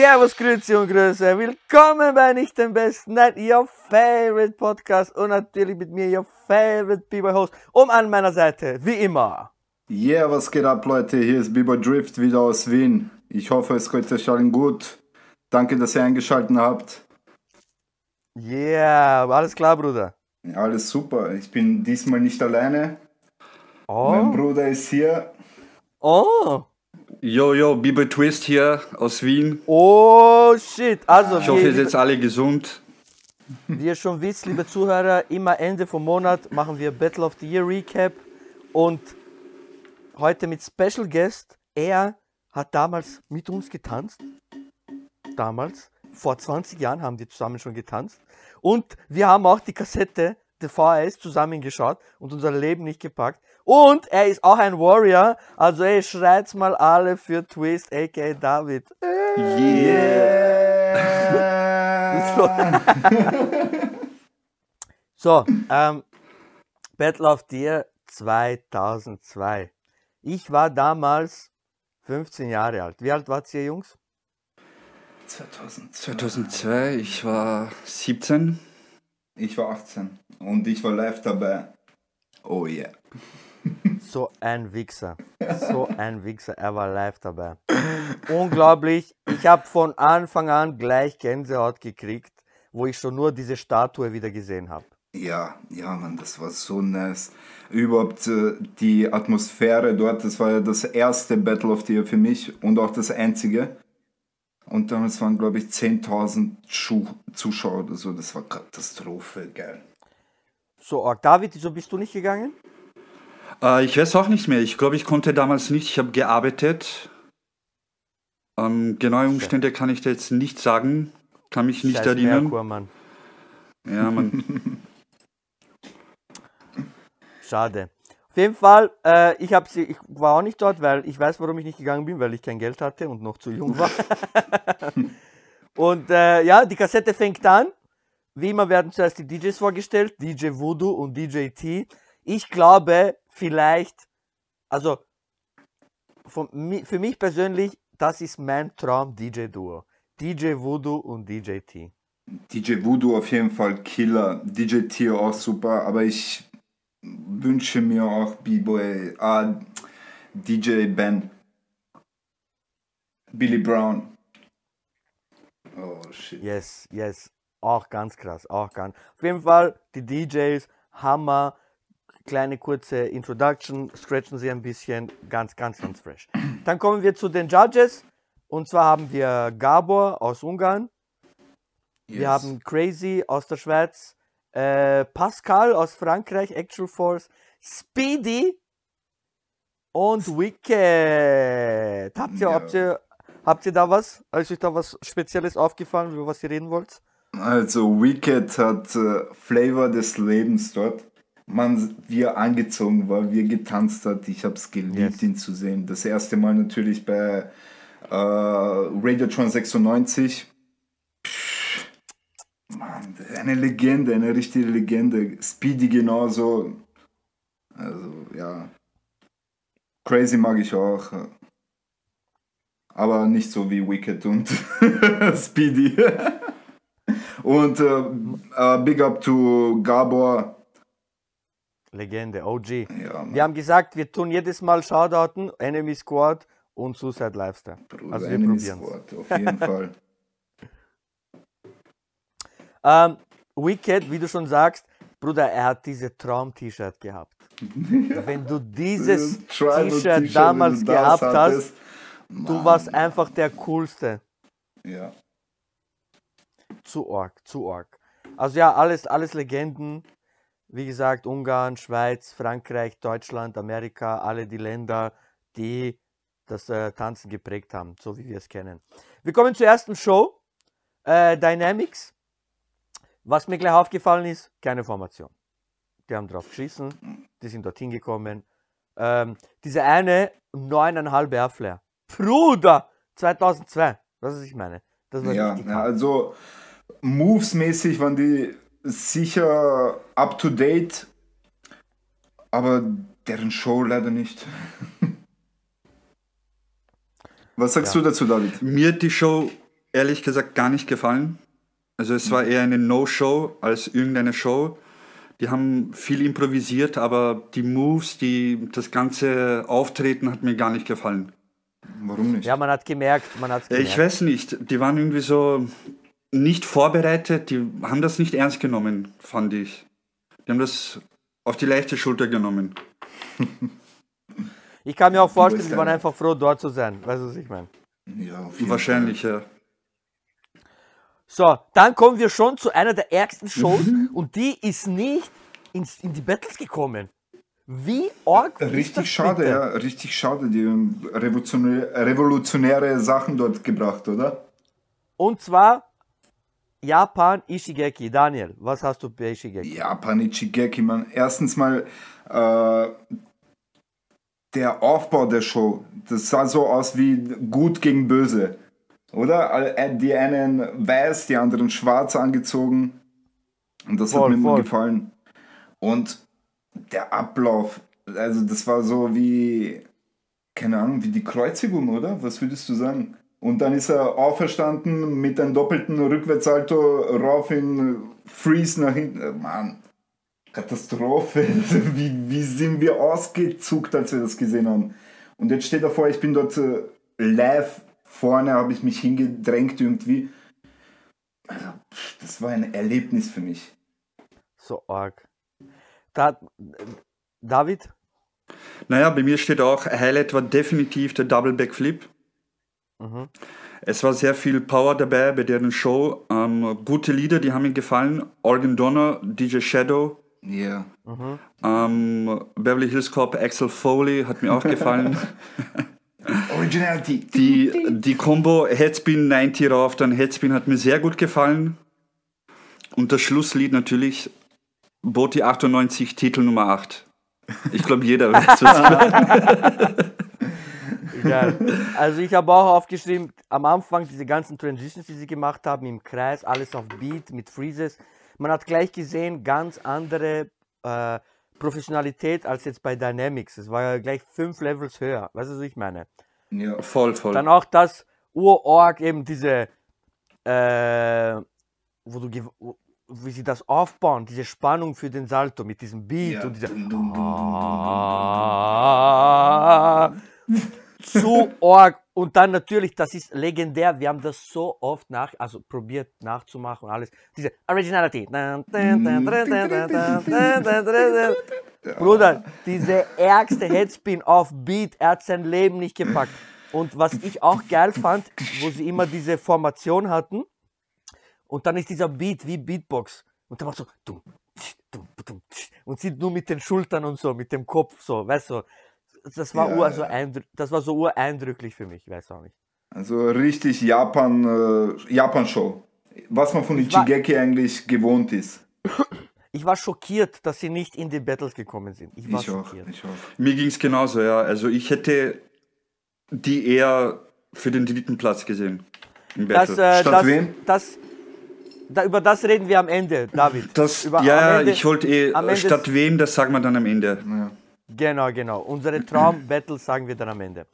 Servus, Grüezi und Grüße. Willkommen bei Nicht den Besten, nein, your favorite Podcast und natürlich mit mir, your favorite B-Boy Host. Um an meiner Seite, wie immer. Yeah, was geht ab, Leute? Hier ist B-Boy Drift wieder aus Wien. Ich hoffe, es geht euch allen gut. Danke, dass ihr eingeschaltet habt. Yeah, alles klar, Bruder. Ja, alles super. Ich bin diesmal nicht alleine. Oh. Mein Bruder ist hier. Oh. Yo, yo, Bieber Twist hier aus Wien. Oh, shit. Also, Ich hoffe, ihr seid alle gesund. wie ihr schon wisst, liebe Zuhörer, immer Ende vom Monat machen wir Battle of the Year Recap und heute mit Special Guest. Er hat damals mit uns getanzt. Damals, vor 20 Jahren haben wir zusammen schon getanzt. Und wir haben auch die Kassette der VHS zusammengeschaut und unser Leben nicht gepackt. Und er ist auch ein Warrior, also ey, schreit's mal alle für Twist, aka David. So, ähm, Battle of the Year 2002. Ich war damals 15 Jahre alt. Wie alt wart ihr, Jungs? 2002. 2002, ich war 17. Ich war 18 und ich war live dabei. Oh yeah. So ein Wichser. So ein Wichser. Er war live dabei. Unglaublich. Ich habe von Anfang an gleich Gänsehaut gekriegt, wo ich schon nur diese Statue wieder gesehen habe. Ja, ja, Mann, das war so nice. Überhaupt äh, die Atmosphäre dort, das war ja das erste Battle of the Year für mich und auch das einzige. Und damals waren, glaube ich, 10.000 Schu- Zuschauer oder so. Das war Katastrophe, geil. So, arg. David, wieso bist du nicht gegangen? Äh, ich weiß auch nicht mehr. Ich glaube, ich konnte damals nicht. Ich habe gearbeitet. Ähm, genaue Umstände kann ich dir jetzt nicht sagen. Kann mich nicht Scheiß erinnern. Merkur, Mann. Ja, man. Schade. Auf jeden Fall, äh, ich, hab sie, ich war auch nicht dort, weil ich weiß, warum ich nicht gegangen bin, weil ich kein Geld hatte und noch zu jung war. und äh, ja, die Kassette fängt an. Wie immer werden zuerst die DJs vorgestellt, DJ Voodoo und DJ T. Ich glaube, vielleicht, also von, für mich persönlich, das ist mein Traum-DJ-Duo. DJ Voodoo und DJ T. DJ Voodoo auf jeden Fall Killer, DJ T auch super, aber ich wünsche mir auch B-Boy, ah, DJ Ben, Billy Brown. Oh shit. Yes, yes. Auch ganz krass, auch ganz. Auf jeden Fall, die DJs, Hammer, kleine kurze Introduction, scratchen sie ein bisschen, ganz, ganz, ganz fresh. Dann kommen wir zu den Judges. Und zwar haben wir Gabor aus Ungarn, wir Yes. haben Crazy aus der Schweiz, äh, Pascal aus Frankreich, Actual Force, Speedy und Wicked. Habt ihr, Ja. habt ihr, habt ihr da was? Ist euch da was Spezielles aufgefallen, über was ihr reden wollt? Also Wicked hat äh, Flavor des Lebens dort. Man, wie er angezogen war, wie er getanzt hat, ich habe es geliebt, Yes. ihn zu sehen. Das erste Mal natürlich bei äh, Radiotron 96. Mann, eine Legende, eine richtige Legende. Speedy genauso. Also, ja. Crazy mag ich auch. Aber nicht so wie Wicked und Speedy. und äh, äh, Big Up to Gabor. Legende, OG. Ja, Wir haben gesagt, wir tun jedes Mal Shoutouten, Enemy Squad und Suicide Lifestyle. Bruder, Also wir Enemy probieren Squad, auf jeden Fall. Ähm, Wicked, wie du schon sagst, Bruder, er hat diese Traum-T-Shirt gehabt. Wenn du dieses T-Shirt damals gehabt hast, hattest, du Mann, warst einfach der Coolste. Ja. Zu arg, zu arg. Also ja, alles, alles Legenden. Wie gesagt, Ungarn, Schweiz, Frankreich, Deutschland, Amerika, alle die Länder, die das äh, Tanzen geprägt haben, so wie wir es kennen. Wir kommen zur ersten Show, äh, Dynamics. Was mir gleich aufgefallen ist, keine Formation. Die haben drauf geschissen, die sind dorthin gekommen. Ähm, diese eine 9,5 Airflare. Bruder! 2002. Das ist, was ich meine. Das war Ja, ja also Moves-mäßig waren die sicher up to date, aber deren Show leider nicht. Was sagst Ja. du dazu, David? Mir hat die Show ehrlich gesagt gar nicht gefallen. Also es war eher eine No-Show als irgendeine Show. Die haben viel improvisiert, aber die Moves, die, das ganze Auftreten hat mir gar nicht gefallen. Warum nicht? Ja, man hat gemerkt, man hat Ja, gemerkt. Ich weiß nicht, die waren irgendwie so nicht vorbereitet, die haben das nicht ernst genommen, fand ich. Die haben das auf die leichte Schulter genommen. Ich kann mir auch vorstellen, die waren einfach froh, dort zu sein. Weißt du, was ich meine? Ja, auf jeden Wahrscheinlich, ja. So, dann kommen wir schon zu einer der ärgsten Shows Mhm. und die ist nicht ins, in die Battles gekommen. Wie arg Richtig schade, bitte? ja, richtig schade. Die haben revolutionäre, revolutionäre Sachen dort gebracht, oder? Und zwar Japan Ishigeki. Daniel, was hast du bei Ishigeki? Japan Ichigeki, man. Erstens mal äh, der Aufbau der Show. Das sah so aus wie gut gegen böse. Oder? Äh, Die einen weiß, die anderen schwarz angezogen. Und das Voll, hat mir voll. gefallen. Und der Ablauf, also das war so wie, keine Ahnung, wie die Kreuzigung, oder? Was würdest du sagen? Und dann ist er auferstanden mit einem doppelten Rückwärtsalto rauf in Freeze nach hinten. Äh, Mann, Katastrophe. Wie, wie sind wir ausgezuckt, als wir das gesehen haben? Und jetzt steht er vor, ich bin dort äh, live vorne, habe ich mich hingedrängt irgendwie. Also, das war ein Erlebnis für mich. So arg. Da, David? Naja, bei mir steht auch, Highlight war definitiv der Double Backflip. Mhm. Es war sehr viel Power dabei bei deren Show. Ähm, gute Lieder, die haben mir gefallen. Organ Donner, DJ Shadow, Ja. ähm, Beverly Hills Cop, Axel Foley hat mir auch gefallen. Originality. Die, die Combo Headspin 90 rauf, dann Headspin hat mir sehr gut gefallen. Und das Schlusslied natürlich Boti 98, Titel Nummer 8. Ich glaube, jeder weiß es. Geil. Also ich habe auch aufgeschrieben, am Anfang diese ganzen Transitions, die sie gemacht haben, im Kreis, alles auf Beat, mit Freezes. Man hat gleich gesehen, ganz andere äh, Professionalität als jetzt bei Dynamics. Es war ja gleich fünf Levels höher. Weißt du, was ich meine? Ja. Voll, voll. Dann auch das Urorg, eben diese, äh, wo du, wo- wie sie das aufbauen, diese Spannung für den Salto mit diesem Beat Ja. und dieser Dum, dum, Ah. Und dann natürlich, das ist legendär. Wir haben das so oft nach, also probiert nachzumachen und alles. Diese Originality. Bruder, diese ärgste Headspin auf Beat, er hat sein Leben nicht gepackt. Und was ich auch geil fand, wo sie immer diese Formation hatten, und dann ist dieser Beat wie Beatbox. Und dann macht so und sie nur mit den Schultern und so, mit dem Kopf so, weißt du. Das war, Ja, ur, so ja. eindrü- das war so ureindrücklich für mich, weiß auch nicht. Also richtig Japan, äh, Japan-Show. Was man von Ich war- Ichigeki eigentlich gewohnt ist. Ich war schockiert, dass sie nicht in die Battles gekommen sind. Ich war Ich auch, schockiert. ich auch. Mir ging es genauso, ja. Also ich hätte die eher für den dritten Platz gesehen. Im Das, Battle. äh, Statt das, wem? das, da, über das reden wir am Ende, David. das, über, ja, Ende- ich wollte eh, statt wem, das sagen wir dann am Ende. Ja. Genau, genau. Unsere Traum-Battles sagen wir dann am Ende.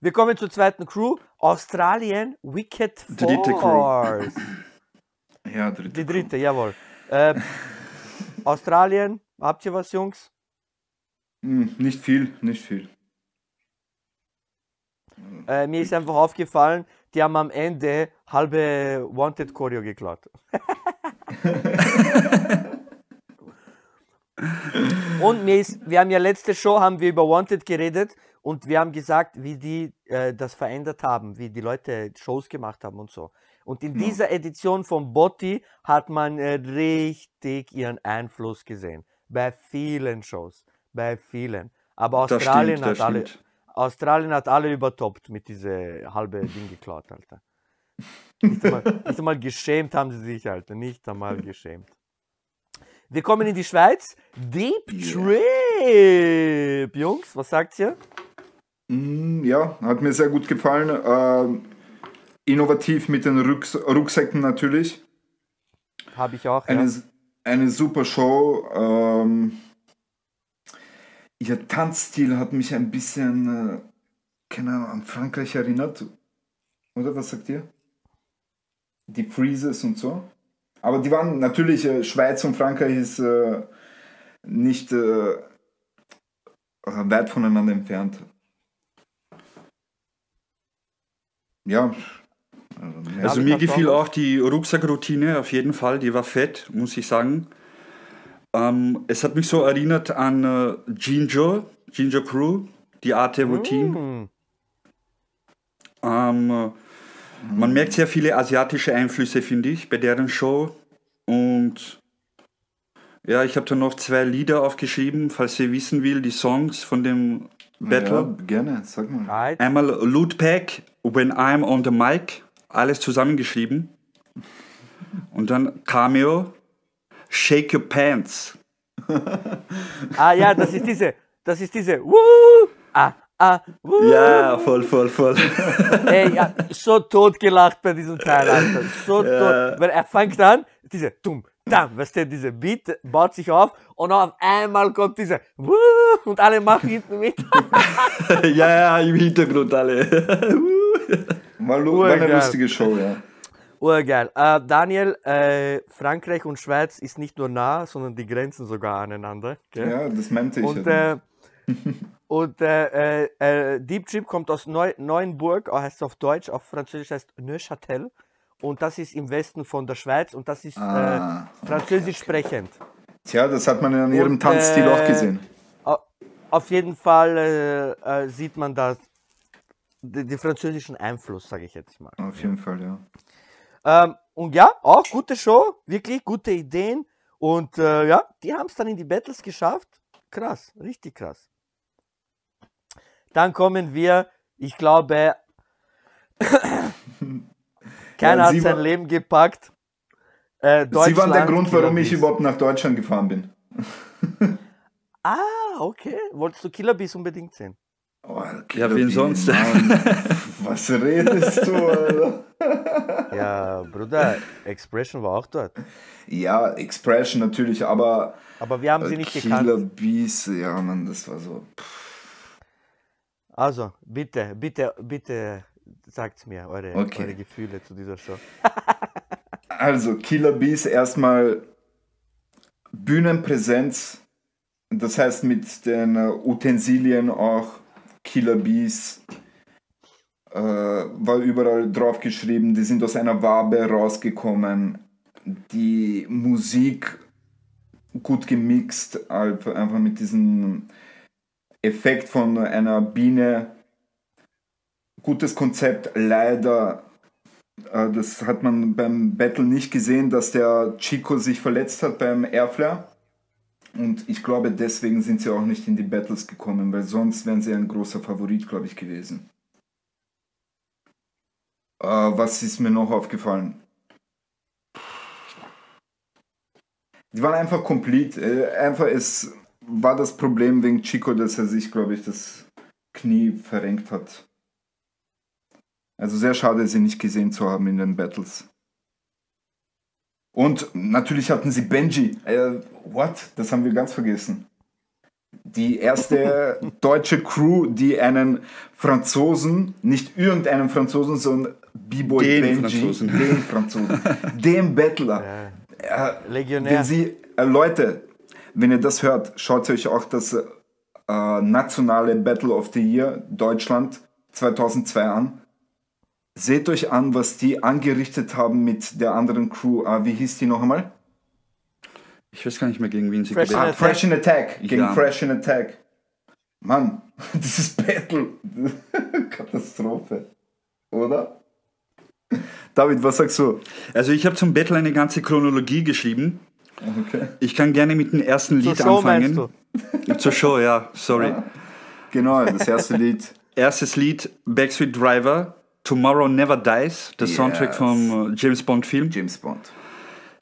Wir kommen zur zweiten Crew. Australien Wicked Dritte Crew. Force. Ja, dritte. Die dritte, jawohl. Äh, Australien, habt ihr was, Jungs? Hm, nicht viel, nicht viel. Äh, mir ist einfach aufgefallen, die haben am Ende halbe Wanted Choreo geklaut. und mir ist, wir haben ja letzte Show haben wir über Wanted geredet und wir haben gesagt, wie die äh, das verändert haben, wie die Leute Shows gemacht haben und so. Und in dieser Edition von Botti hat man äh, richtig ihren Einfluss gesehen. Bei vielen Shows. Bei vielen. Aber Australien stimmt, hat alle, stimmt. Australien hat alle übertoppt mit diese halbe Ding geklaut, Alter. Nicht einmal, nicht einmal geschämt haben sie sich, Alter. Nicht einmal geschämt. Wir kommen in die Schweiz. Deep Trip. Jungs, was sagt ihr? Mm, Ja, hat mir sehr gut gefallen. Ähm, innovativ mit den Rucks Rucksäcken natürlich. Habe ich auch. Eine, Ja. eine super Show. Ähm, ihr Tanzstil hat mich ein bisschen, äh, keine Ahnung, an Frankreich erinnert. Oder was sagt ihr? Die Freezes und so. Aber die waren natürlich, äh, Schweiz und Frankreich ist äh, nicht äh, weit voneinander entfernt. Ja. Also, Also mir gefiel auch. auch die Rucksackroutine auf jeden Fall, die war fett, muss ich sagen. Ähm, es hat mich so erinnert an äh, Ginger, Ginger Crew, die Art der Routine. Hm. Ähm, äh, man merkt sehr viele asiatische Einflüsse, finde ich, bei deren Show. Und ja, ich habe da noch zwei Lieder aufgeschrieben, falls ihr wissen will, die Songs von dem Battle. Ja, gerne, sag mal. Right. Einmal Loot Pack, When I'm on the Mic, alles zusammengeschrieben. Und dann Cameo, Shake Your Pants. Ah ja, das ist diese, das ist diese. Woo, ah, ah, woo. Ja, voll, voll, voll. Ey, ja, so tot gelacht bei diesem Teil, Alter. So Ja. tot. Weil er fängt an, diese dumm, dam, weißt du, diese Beat baut sich auf und auf einmal kommt diese Woo, und alle machen hinten mit. ja, ja, im Hintergrund alle. Lu- war eine lustige Show, ja. Urgeil. Äh, Daniel, äh, Frankreich und Schweiz ist nicht nur nah, sondern die grenzen sogar aneinander. Gell? Ja, das meinte ich. Und, ja. äh, und äh, äh, äh, Deep Trip kommt aus Neu Neuenburg, äh, heißt es auf Deutsch, auf Französisch heißt Neuchâtel. Und das ist im Westen von der Schweiz und das ist Ah, äh, französisch sprechend. Tja, das hat man in ihrem und, Tanzstil äh, auch gesehen. Au- Auf jeden Fall äh, äh, sieht man da den, französischen Einfluss, sage ich jetzt mal. Auf jeden Fall, ja. Ähm, und ja, auch gute Show, wirklich gute Ideen. Und äh, ja, die haben es dann in die Battles geschafft. Krass, richtig krass. Dann kommen wir, ich glaube, keiner Ja, hat sein war- Leben gepackt. Äh, Sie waren der Grund, warum ich Killer überhaupt nach Deutschland gefahren bin. Ah, okay. Wolltest du Killer Bees unbedingt sehen? Oh, Ja, wen Killer sonst? Mann. Was redest du, Alter? Ja, Bruder, Expression war auch dort. Ja, Expression natürlich, aber Aber wir haben sie nicht Killer gekannt. Bees, ja, Mann, das war so. Also, bitte, bitte, bitte sagt mir eure, Okay. eure Gefühle zu dieser Show. Also, Killer Bees erstmal Bühnenpräsenz, das heißt mit den äh, Utensilien auch Killer Bees äh, war überall drauf geschrieben, die sind aus einer Wabe rausgekommen, die Musik gut gemixt, einfach einfach mit diesem Effekt von einer Biene. Gutes Konzept, leider äh, Das hat man beim Battle nicht gesehen, dass der Chico sich verletzt hat beim Airflare. Und ich glaube, deswegen sind sie auch nicht in die Battles gekommen, weil sonst wären sie ein großer Favorit, glaube ich, gewesen. Äh, was ist mir noch aufgefallen? Die waren einfach complete. Äh, einfach, es war das Problem wegen Chico, dass er sich, glaube ich, das Knie verrenkt hat. Also sehr schade, sie nicht gesehen zu haben in den Battles. Und natürlich hatten sie Benji. Äh, what? Das haben wir ganz vergessen. Die erste deutsche Crew, die einen Franzosen, nicht irgendeinen Franzosen, sondern B-Boy Den Benji, Franzosen. den Franzosen, den Battler. Ja, Äh, Legionär. wenn Sie, äh, Leute, wenn ihr das hört, schaut euch auch das äh, nationale Battle of the Year Deutschland 2002 an. Seht euch an, was die angerichtet haben mit der anderen Crew. Ah, wie hieß die noch einmal? Ich weiß gar nicht mehr, gegen wen sie Fresh gewählt Ah, Attack. Fresh in Attack. Gegen Ja. Fresh in Attack. Mann, dieses Battle. Katastrophe. Oder? David, was sagst du? Also ich habe zum Battle eine ganze Chronologie geschrieben. Okay. Ich kann gerne mit dem ersten Zur Lied Show meinst anfangen. du? Zur Show, ja, sorry. Genau, das erste Lied. erstes Lied Backstreet Driver, Tomorrow Never Dies, der Soundtrack Yes. vom äh, James Bond Film. James Bond.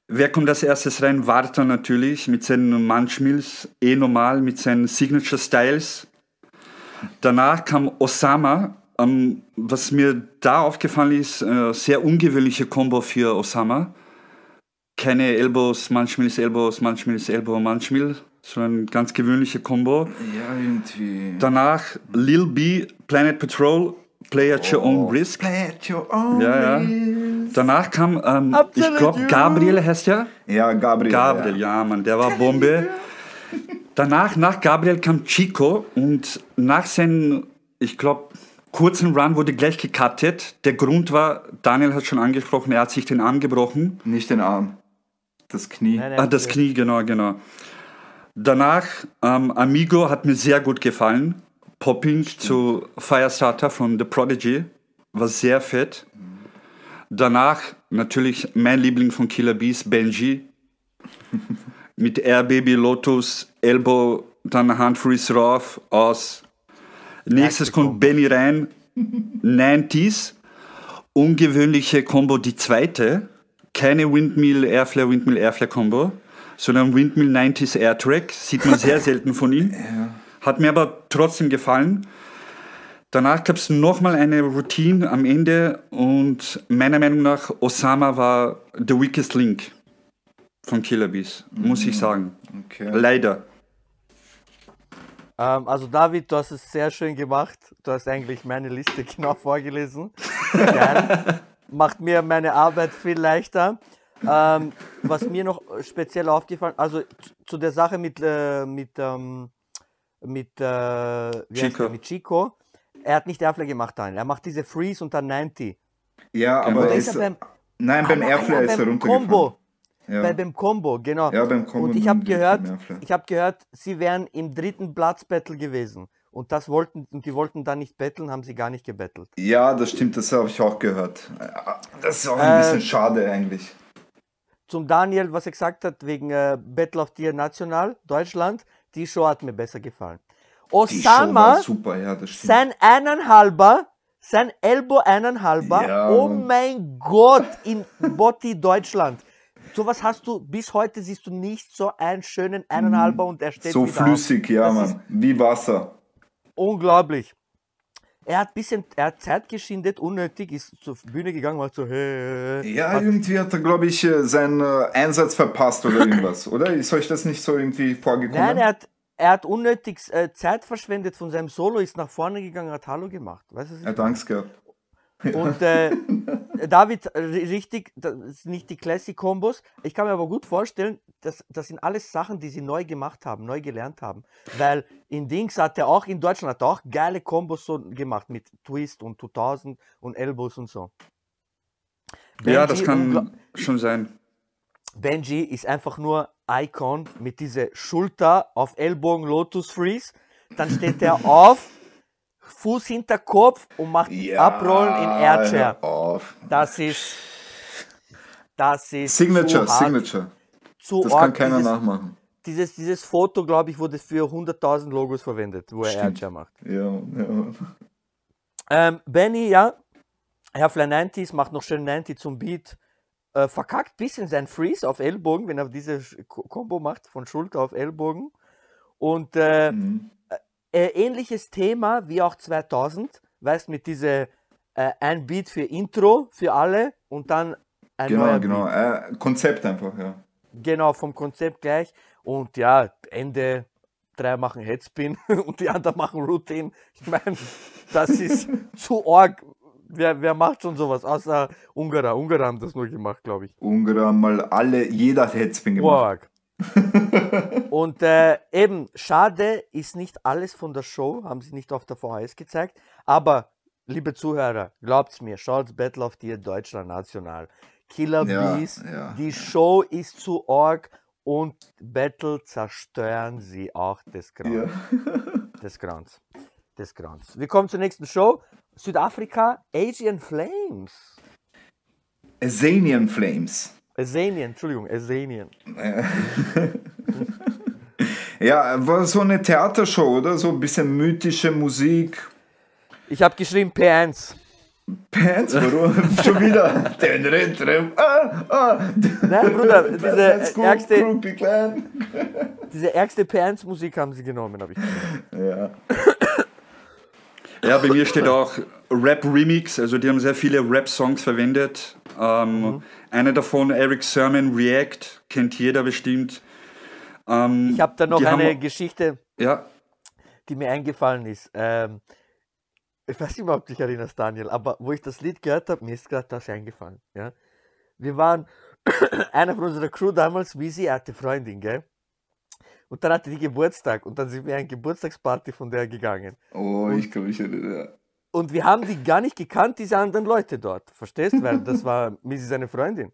Wer kommt als erstes rein? Warta natürlich mit seinen Munchmills, eh normal, mit seinen Signature Styles. Danach kam Osama. Ähm, was mir da aufgefallen ist, äh, sehr ungewöhnliche Combo für Osama. Keine Elbows, Munchmills, Elbows, Munchmills, Elbow, Munchmill, sondern ganz gewöhnliche Combo. Ja, irgendwie. Danach Lil B, Planet Patrol, Play at Your Own Risk. Play at your own Ja, ja. risk. Danach kam, ähm, ich glaube. Gabriel heißt er. Ja, Gabriel. Gabriel, ja, Mann, der war Bombe. Danach, nach Gabriel kam Chico und nach seinem, ich glaube, kurzen Run wurde gleich gecuttet. Der Grund war, Daniel hat schon angesprochen, er hat sich den Arm gebrochen. Nicht den Arm. Das Knie. Nein, nein. Ah, das Knie, genau, genau. Danach, ähm, Amigo hat mir sehr gut gefallen. Popping zu Firestarter von The Prodigy. War sehr fett. Danach natürlich mein Liebling von Killer Bees, Benji. Mit Air Baby, Lotus, Elbow, dann Hand Freeze Roth aus. Nächstes kommt Benny rein, 90s. Ungewöhnliche Combo, die zweite. Keine Windmill Airflare, Windmill Airflare Combo, sondern Windmill 90s Airtrack. Sieht man sehr selten von ihm. Hat mir aber trotzdem gefallen. Danach gab es nochmal eine Routine am Ende und meiner Meinung nach Osama war The Weakest Link von Killer Bees, muss ich sagen. Okay. Leider. Ähm, also David, du hast es sehr schön gemacht. Du hast eigentlich meine Liste genau vorgelesen. Geil. Macht mir meine Arbeit viel leichter. Ähm, was mir noch speziell aufgefallen, also zu- der Sache mit äh, mit ähm, mit, äh, Chico. der, mit Chico. Er hat nicht Airflare gemacht, Daniel. Er macht diese Freeze und dann 90. Ja, aber Oder er ist ist, beim, nein, beim Ah, Airflare ist er runtergefallen. Combo. Ja. Bei, beim Combo, genau. Ja, beim Combo Und ich habe gehört, ich habe gehört, sie wären im dritten Platz-Battle gewesen. Und das wollten, und die wollten dann nicht betteln, haben sie gar nicht gebettelt. ja, das stimmt, das habe ich auch gehört. Das ist auch ein Äh, bisschen schade eigentlich. Zum Daniel, was er gesagt hat, wegen äh, Battle of the National, Deutschland, die Show hat mir besser gefallen. Die Show Osama, war super, ja, das stimmt. sein eineinhalber, sein Elbow eineinhalber, Ja, oh mein Gott, in Botti Deutschland. Sowas hast du, bis heute siehst du nicht so einen schönen eineinhalber und er steht so wieder auf. flüssig, ja, Das Mann. Wie Wasser. Unglaublich. Er hat bisschen, er hat Zeit geschindet, unnötig, ist zur Bühne gegangen, war so, hey, Ja, hat, irgendwie hat er, glaube ich, äh, seinen äh, Einsatz verpasst oder irgendwas, oder? Ist euch das nicht so irgendwie vorgekommen? Nein, er hat, er hat unnötig äh, Zeit verschwendet von seinem Solo, ist nach vorne gegangen, hat Hallo gemacht. Weißt du, er hat Angst gehabt. Und äh, David, richtig, das ist nicht die Classic-Kombos. Ich kann mir aber gut vorstellen, dass das sind alles Sachen, die sie neu gemacht haben, neu gelernt haben. Weil in Dings hat er auch, in Deutschland hat er auch geile Kombos so gemacht mit Twist und 2000 und Elbows und so. Ja, das Benji kann schon sein. Benji ist einfach nur Icon mit dieser Schulter auf Ellbogen Lotus Freeze. Dann steht er auf, Fuß hinter Kopf und macht Abrollen in Airchair. Das ist. Das ist. Signature, zu Signature. Zu Das kann keiner dieses, nachmachen. dieses, dieses Foto, glaube ich, wurde für 100.000 Logos verwendet, wo er Stimmt. Airchair macht. Ja, ja. Ähm, Benny, ja. Herfly 90s macht noch schön 90 zum Beat. Äh, verkackt bisschen sein Freeze auf Ellbogen, wenn er diese Combo macht von Schulter auf Ellbogen. Und äh, Mhm. Äh, ähnliches Thema wie auch 2000, weißt mit diese äh, ein Beat für Intro für alle und dann ein Genau, genau. Äh, Konzept einfach, ja. Genau, vom Konzept gleich. Und ja, Ende, drei machen Headspin und die anderen machen Routine. Ich meine, das ist zu arg. Wer, wer macht schon sowas? Außer Ungarer. Ungarer haben das nur gemacht, glaube ich. Ungarn haben mal alle, jeder hat Headspin gemacht. Arg. und äh, eben, schade ist nicht alles von der Show, haben sie nicht auf der VHS gezeigt. Aber, liebe Zuhörer, glaubt's mir, schaut Battle of the Deutschland National. Killer Ja, Bees, ja, die Show ist zu arg und Battle zerstören sie auch des Grauens. Ja. Des Grauens. Des Grauens. Wir kommen zur nächsten Show. Südafrika, Asian Flames. Azanian Flames. Azanian, Entschuldigung, Azanian. Ja, war so eine Theatershow, oder? So ein bisschen mythische Musik. Ich habe geschrieben P1. Pants, warum? Schon wieder. Den Rentrum. Ah, ah. Nein, Bruder, diese ärgste, diese ärgste P1-Musik haben sie genommen, habe ich gesehen. Ja. Ja, bei mir steht auch Rap Remix, also die haben sehr viele Rap-Songs verwendet. Ähm, Mhm. Einer davon, Eric Sermon React, kennt jeder bestimmt. Ähm, Ich habe da noch die haben- eine Geschichte, Ja, die mir eingefallen ist. Ähm, ich weiß nicht mehr, ob du dich erinnerst, Daniel, aber wo ich das Lied gehört habe, mir ist gerade das eingefallen. Ja? Wir waren, einer von unserer Crew damals, Wisi, er hatte Freundin, gell? Und dann hatte die Geburtstag und dann sind wir eine Geburtstagsparty von der gegangen. Oh, ich glaube, ich erinnere. Und wir haben die gar nicht gekannt, diese anderen Leute dort. Verstehst? Weil das war Missy seine Freundin.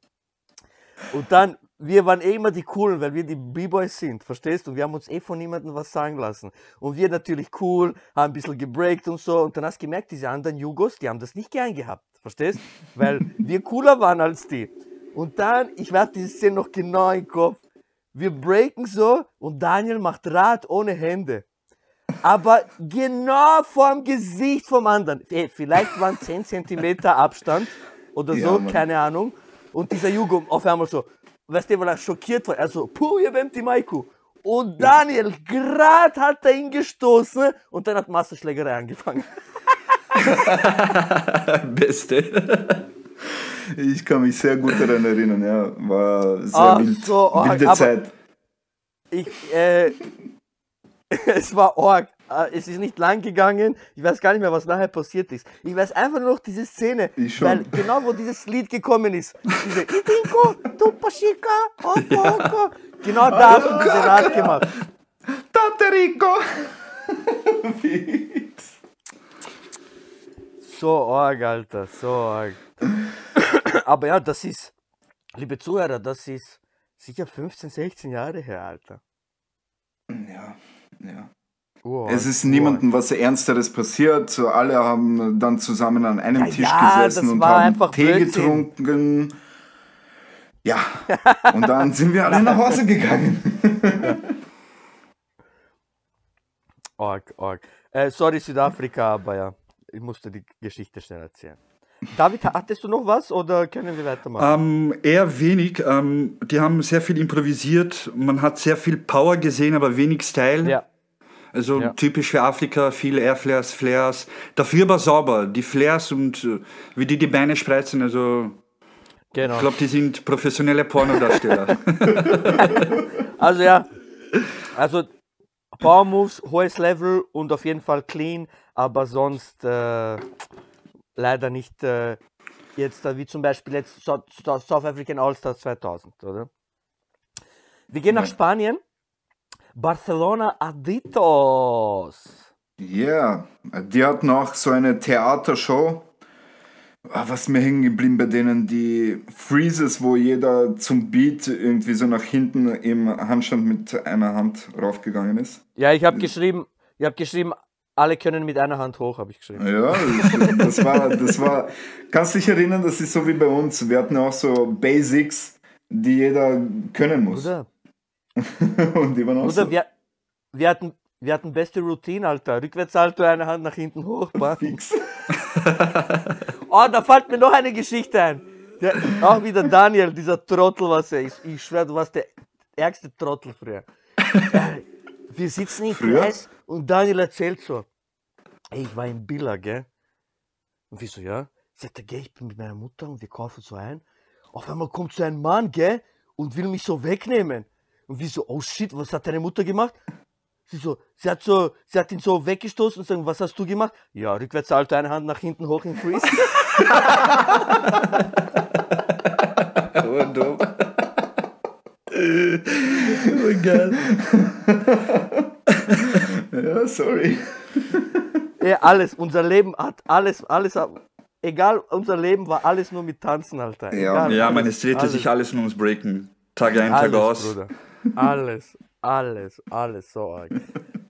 Und dann, wir waren eh immer die Coolen, weil wir die B-Boys sind, verstehst? Und wir haben uns eh von niemandem was sagen lassen. Und wir natürlich cool, haben ein bisschen gebreakt und so. Und dann hast du gemerkt, diese anderen Jugos, die haben das nicht gern gehabt, verstehst? Weil wir cooler waren als die. Und dann, ich werde diese Szene noch genau im Kopf. Wir breaken so und Daniel macht Rad ohne Hände aber genau vorm Gesicht vom anderen. Eh, Vielleicht waren 10 cm Abstand oder Ja, so, Mann. keine Ahnung. Und dieser Jugo auf einmal so, weißt du, weil er schockiert war, also, puh, ihr wemmt die Maiku. Und Daniel, grad hat er ihn gestoßen und dann hat Massenschlägerei angefangen. beste. Ich kann mich sehr gut daran erinnern, ja. War sehr Ach wild. so, oh, wilde aber- Zeit. Ich, äh, es war arg. Äh, Es ist nicht lang gegangen. Ich weiß gar nicht mehr, was nachher passiert ist. Ich weiß einfach nur noch diese Szene, Ich schon. weil genau wo dieses Lied gekommen ist, diese Itinko, Tupashika, Oko, Oko, genau da hast du diese Rad gemacht. Taterico! So arg, Alter, so arg. Aber ja, das ist, liebe Zuhörer, das ist sicher 15, 16 Jahre her, Alter. Ja, ja. Urarg, Es ist niemandem was Ernsteres passiert. So, alle haben dann zusammen an einem Ja, Tisch ja, gesessen und haben Tee Blödsinn. getrunken. Ja, und dann sind wir alle nach Hause gegangen. Org, org. Äh, sorry, Südafrika, aber ja, ich musste die Geschichte schnell erzählen. David, hattest du noch was oder können wir weitermachen? Ähm, eher wenig. Ähm, die haben sehr viel improvisiert. Man hat sehr viel Power gesehen, aber wenig Style. ja, Also Ja. typisch für Afrika, viele Airflares, Flares. Dafür aber sauber. Die Flares und äh, wie die die Beine spreizen, also genau. ich glaube, die sind professionelle Pornodarsteller. Also ja, also Power Moves, hohes Level und auf jeden Fall clean, aber sonst äh, leider nicht äh, jetzt äh, wie zum Beispiel jetzt South, African All-Stars 2000, oder? Wir gehen nach. Spanien. Barcelona Aditos. Ja, die hatten auch so eine Theatershow. Ah, Was mir hängen geblieben bei denen, die Freezes, wo jeder zum Beat irgendwie so nach hinten im Handstand mit einer Hand raufgegangen ist. Ja, ich habe geschrieben, ich habe geschrieben, alle können mit einer Hand hoch, habe ich geschrieben. Ja, das, das war, das war, kannst dich erinnern, das ist so wie bei uns. Wir hatten auch so Basics, die jeder können muss. Oder? Und waren auch Oder so wir, wir, hatten, wir hatten beste Routine, Alter. Rückwärtsalto, eine Hand nach hinten hoch. fix. Oh, da fällt mir noch eine Geschichte ein. Der, auch wieder Daniel, dieser Trottel, was er ist. Ich schwöre, du warst der ärgste Trottel früher. Äh, Wir sitzen im? Kreis und Daniel erzählt so. Ey, ich war in Billa, gell? Und wie so, ja? Sagt er, gell, ich bin mit meiner Mutter und wir kaufen so ein. Auf einmal kommt so ein Mann, gell? Und will mich so wegnehmen. Und wie so, oh shit, was hat deine Mutter gemacht? Sie so, sie hat so, sie hat ihn so weggestoßen und sagen, was hast du gemacht? Ja, rückwärts Alter, eine Hand nach hinten hoch in Freeze. Und, oh. oh geil. Ja, sorry. ja, alles, unser Leben hat alles, alles, egal, unser Leben war alles nur mit Tanzen, Alter. Ja. Egal, Ja, man, alles, es drehte alles, sich alles nur ums Breaken. Tag ein, Tag alles, aus. Bruder. Alles, alles, alles, so arg.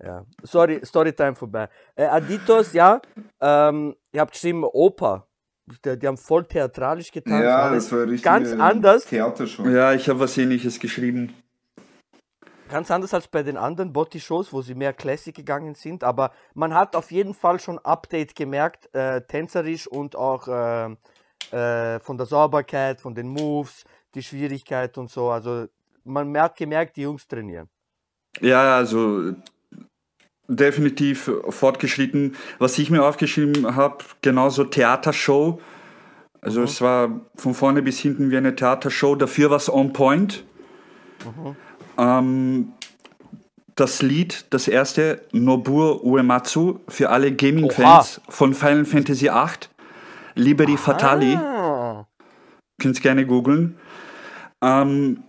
Ja. Sorry, Storytime vorbei. Äh, Aditos, ja, ähm, ihr habt geschrieben Oper. Die, die haben voll theatralisch getanzt. Ja, alles das war richtig. ganz anders. Theatershow. Ja, ich habe was ähnliches geschrieben. Ganz anders als bei den anderen Botti-Shows, wo sie mehr Classic gegangen sind, aber man hat auf jeden Fall schon Update gemerkt, äh, tänzerisch und auch äh, äh, von der Sauberkeit, von den Moves, die Schwierigkeit und so. Also man merkt gemerkt, die Jungs trainieren. Ja, also definitiv fortgeschritten. Was ich mir aufgeschrieben habe, genauso Theatershow. Also Mhm. es war von vorne bis hinten wie eine Theatershow. Dafür war es on point. Mhm. Ähm, das Lied, das erste, Nobur Uematsu, für alle Gaming-Fans von Final Fantasy VIII, Liberi Fatali. Ah, Könnt ihr gerne googeln. Ähm,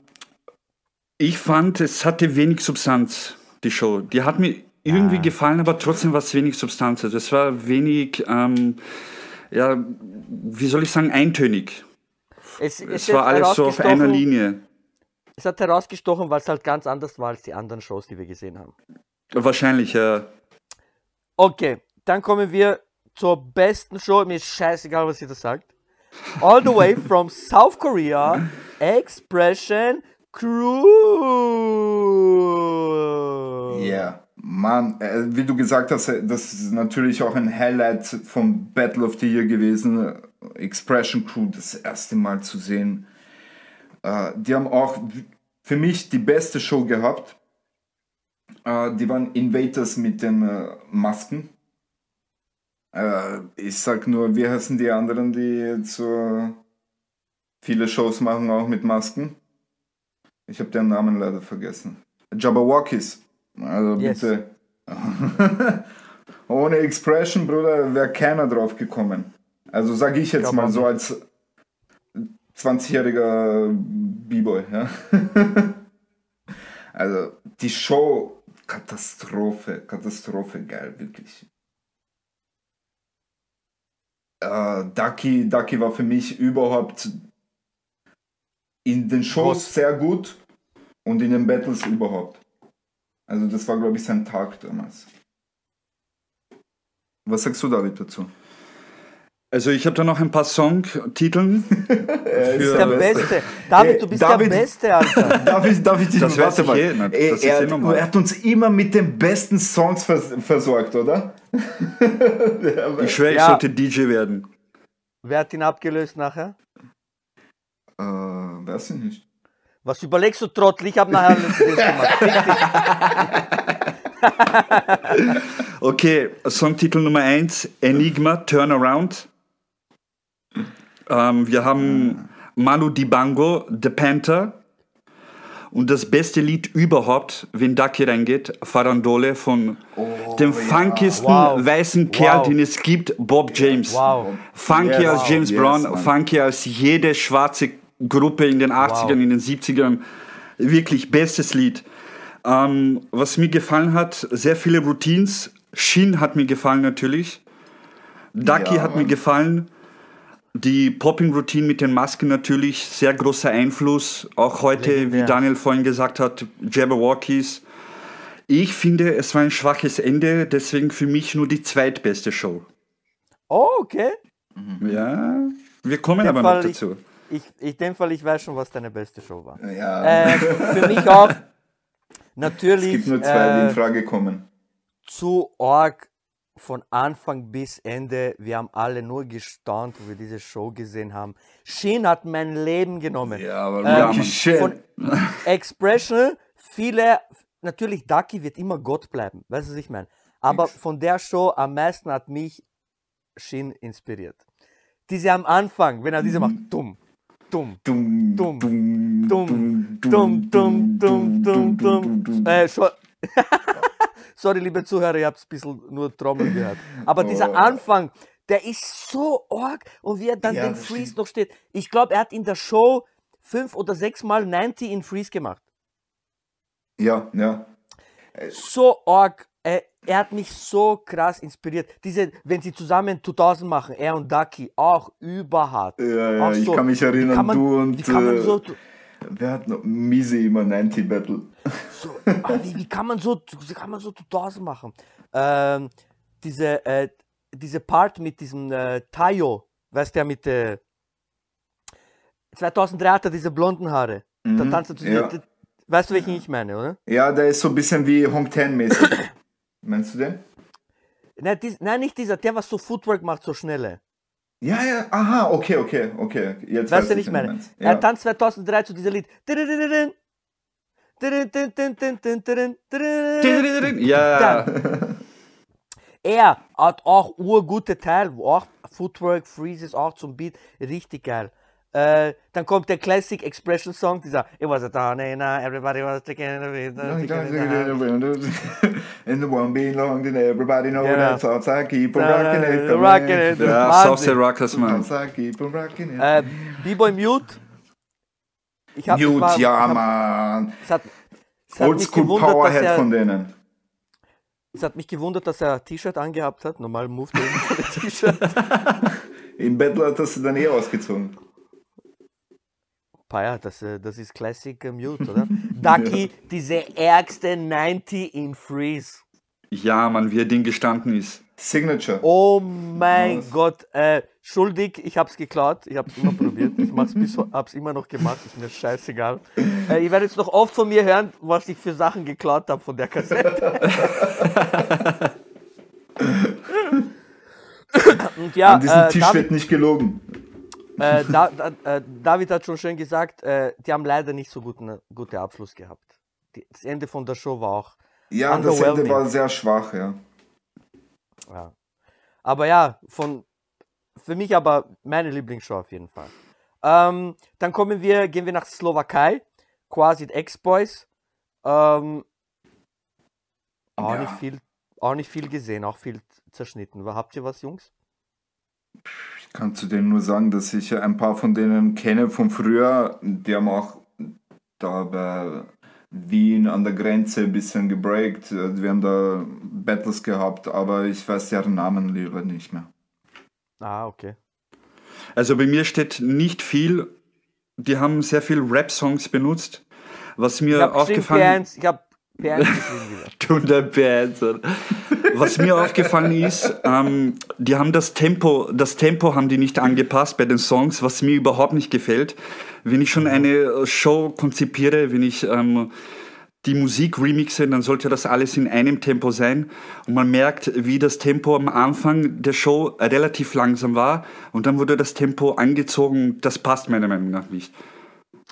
ich fand, es hatte wenig Substanz, die Show. Die hat mir irgendwie gefallen, aber trotzdem war es wenig Substanz. Also es war wenig, ähm, ja, wie soll ich sagen, eintönig. es, Es es war alles so auf einer Linie. Es hat herausgestochen, weil es halt ganz anders war als die anderen Shows, die wir gesehen haben. Wahrscheinlich, ja. Okay, dann kommen wir zur besten Show. Mir ist scheißegal, was ihr da sagt. All the way from South Korea, Expression Crew. Ja, Mann, äh, wie du gesagt hast, äh, das ist natürlich auch ein Highlight vom Battle of the Year gewesen. äh, Expression Crew das erste Mal zu sehen. Äh, die haben auch für mich die beste Show gehabt. Äh, die waren Invaders mit den äh, Masken. Ich sag nur, wie heißen die anderen, die so viele Shows machen, auch mit Masken? Ich habe den Namen leider vergessen. Jabberwockies. Also Yes. bitte. Ohne Expression, Bruder, wäre keiner drauf gekommen. Also sage ich jetzt Glaub mal so als 20-jähriger B-Boy. Ja? also die Show, Katastrophe, Katastrophe, geil, wirklich. Äh, Ducky, Ducky war für mich überhaupt in den Shows Groß. sehr gut und in den Battles überhaupt. Also das war, glaube ich, sein Tag damals. Was sagst du, David, dazu? Also ich habe da noch ein paar Songtiteln. Er Du bist Für- der Beste. David, du bist David- der Beste, Alter. Darf ich, darf ich dich Das weiß ich eh, na, Er, das ist er, eh er hat uns immer mit den besten Songs vers versorgt, oder? Ich schwöre, ich Ja. sollte DJ werden. Wer hat ihn abgelöst nachher? Äh, weiß ich nicht. Was überlegst du, Trottel? Ich habe nachher alles gemacht. Okay, Songtitel Nummer 1, Enigma, Turnaround. Ähm, wir haben Manu Dibango, The Panther. Und das beste Lied überhaupt, wenn Ducky reingeht, Farandole von dem funkiesten Wow. weißen Kerl, Wow. den es gibt, Bob James. Wow. Funky Yes. als James Yes, Brown, Mann. funky als jede schwarze Gruppe in den 80ern, in den 70ern. Wirklich bestes Lied. Ähm, was mir gefallen hat, sehr viele Routines. Shin hat mir gefallen natürlich. Ducky Ja, hat mir gefallen. Die Popping-Routine mit den Masken natürlich, sehr großer Einfluss. Auch heute, Legendär. wie Daniel vorhin gesagt hat, Jabberwockies. Ich finde, es war ein schwaches Ende, deswegen für mich nur die zweitbeste Show. Oh, okay. Ja, wir kommen aber noch Fall ich- dazu. Ich, in dem Fall, ich weiß schon, was deine beste Show war. Ja, Äh, für mich auch es natürlich gibt nur zwei, die in äh, Frage kommen. zu Org von Anfang bis Ende. Wir haben alle nur gestaunt, wo wir diese Show gesehen haben. Shin hat mein Leben genommen. Ja, aber Ähm, Shit. von Expression, viele, natürlich Ducky wird immer Gott bleiben, weißt du, was ich meine? Aber von der Show am meisten hat mich Shin inspiriert. Diese am Anfang, wenn er diese macht, dumm, dumm, Dumm, dumm, dumm, dumm, dumm, dumm, dumm, dumm, dumm. Äh, schon. Sorry, liebe Zuhörer, ihr habt ein bisschen nur Trommeln gehört. Aber dieser Oh. Anfang, der ist so arg und wie er dann Ja, den Freeze stimmt. noch steht. Ich glaube, er hat in der Show fünf oder sechs Mal 90 in Freeze gemacht. Ja, ja. So arg. Äh, er hat mich so krass inspiriert. Diese, wenn sie zusammen 2000 machen, er und Ducky, auch überhart. Ja, ja, Auch ich so. kann mich erinnern, kann man, du und wie kann man äh, so, wer hat noch Misi immer 90 Battle. so wie, wie kann man so, wie kann man so 2000 machen? Ähm, diese, äh, diese Part mit diesem äh, Tayo, weißt du, der mit äh, 2003 hat er diese blonden Haare. Da Mhm, tanzt er zu ja. Weißt du, welchen ich meine, oder? Ja, der ist so ein bisschen wie Hong Ten-mäßig. Meinst du den? Nein, dies, nein, nicht dieser, der, was so Footwork macht, so schnelle. Ja, ja, aha, okay, okay, okay. Jetzt Weißt du, weiß nicht wen meine? meinst. Er Ja. tanzt 2003 zu dieser Lied. Ja. Er hat auch urgute Teil, auch Footwork, Freezes, auch zum Beat, richtig geil. Äh, dann kommt der Classic Expression Song, dieser It was a Tanena, everybody was taking a bit, And the one belonged and everybody know Genau. that Southside keep on rocking it. Rocking in. it. ja. Southside Rockers, Mann. Southside keep on rocking it. Äh, B-Boy Mute. Ich hab, Gut, war- ja, mich Oldschool Powerhead er, von denen. es hat mich gewundert, dass er ein T-Shirt angehabt hat. Normal er ohne T-Shirt. Im Battle hat das dann eh ausgezogen. Paya, das, äh, das ist Classic Mute, oder? Ducky, diese ärgste 90 in Freeze. Ja, Mann, wie er Ding gestanden ist. Signature. Oh mein Was? Gott, äh, schuldig, ich hab's geklaut, ich hab's immer probiert, ich mach's bis, hab's immer noch gemacht, ist mir scheißegal. Äh, ihr werdet jetzt noch oft von mir hören, was ich für Sachen geklaut habe von der Kassette. Und ja, An diesem äh, Tisch David, wird nicht gelogen. Äh, da, da, äh, David hat schon schön gesagt, äh, die haben leider nicht so guten, gute Abschluss gehabt. Die, das Ende von der Show war auch Ja, das Ende war sehr schwach, ja. Ja. Aber ja, von für mich aber meine Lieblingsshow auf jeden Fall. Ähm, dann kommen wir, gehen wir nach Slowakei, quasi Ex-Boys. Ähm, auch, Ja. nicht viel, auch nicht viel gesehen, auch viel zerschnitten. Habt ihr was, Jungs? Ich kann zu denen nur sagen, dass ich ein paar von denen kenne von früher. Die haben auch da bei Wien an der Grenze ein bisschen gebreakt. Wir haben da Battles gehabt, aber ich weiß deren Namen lieber nicht mehr. Ah, okay. Also bei mir steht nicht viel. Die haben sehr viel Rap-Songs benutzt. Was mir aufgefallen P1, ich habe P1 geschrieben wieder. Tunda Bands. Was mir aufgefallen ist, ähm, die haben das Tempo, das Tempo haben die nicht angepasst bei den Songs, was mir überhaupt nicht gefällt. Wenn ich schon eine Show konzipiere, wenn ich ähm, die Musik remixe, dann sollte das alles in einem Tempo sein. Und man merkt, wie das Tempo am Anfang der Show relativ langsam war und dann wurde das Tempo angezogen. Das passt meiner Meinung nach nicht.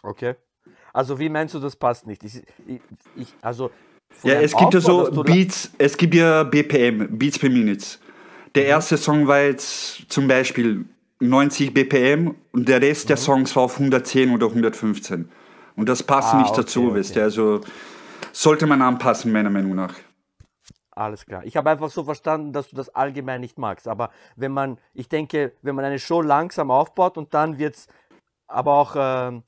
Okay. Also wie meinst du, das passt nicht? Ich, ich, also Ja, es gibt ja so Beats, es gibt ja BPM, Beats per Minute. Der erste Song war jetzt zum Beispiel 90 BPM und der Rest der Songs war auf 110 oder 115. Und das passt Ah, nicht okay, dazu, okay. wisst ihr. Also sollte man anpassen, meiner Meinung nach. Alles klar. Ich habe einfach so verstanden, dass du das allgemein nicht magst. Aber wenn man, ich denke, wenn man eine Show langsam aufbaut und dann wird es aber auch, ähm,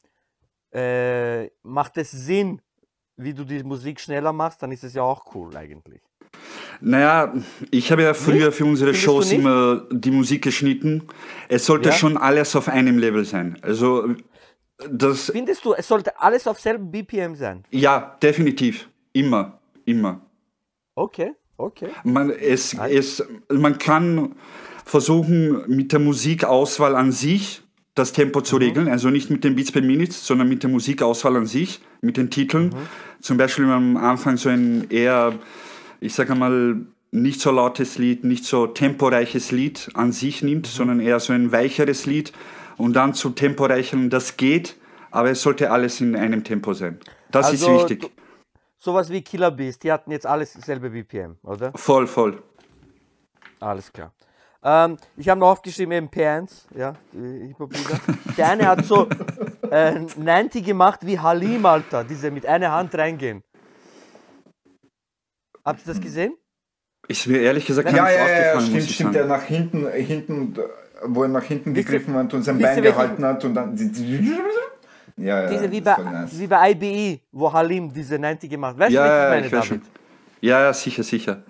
äh, macht es Sinn, wie du die Musik schneller machst, dann ist es ja auch cool eigentlich. Naja, ich habe ja früher für unsere Findest Shows nicht? immer die Musik geschnitten. Es sollte Ja? schon alles auf einem Level sein. Also das, Findest du, es sollte alles auf selben BPM sein? ja, definitiv. Immer, immer. Okay, okay. Man, es, es, man kann versuchen, mit der Musikauswahl an sich das Tempo zu regeln, also nicht mit den Beats per Minute, sondern mit der Musikauswahl an sich, mit den Titeln. Zum Beispiel am Anfang so ein eher, ich sage mal, nicht so lautes Lied, nicht so temporeiches Lied an sich nimmt, sondern eher so ein weicheres Lied und dann zu temporeichen, das geht, aber es sollte alles in einem Tempo sein. Das ist Also, wichtig. du- Sowas wie Killer Beast, die hatten jetzt alles dasselbe BPM, oder? Voll, voll. Alles klar. Ähm, ich habe noch aufgeschrieben eben P1, ja, die Hip-Hop-Lieder. Der eine hat so äh, 90 gemacht wie Halim, Alter, diese mit einer Hand reingehen. Habt ihr das gesehen? Ist mir ehrlich gesagt Ja, ja, ja, aufgefallen, stimmt, ich stimmt. sagen. Der nach hinten, hinten, wo er nach hinten Wisst gegriffen hat und sein Bein welchen- gehalten hat und dann. Ja, ja. Diese wie bei, nice. wie bei IBE, wo Halim diese 90 gemacht hat. Weißt du, Ja, was ja, ich meine, ich David? Ja, ja, sicher, sicher.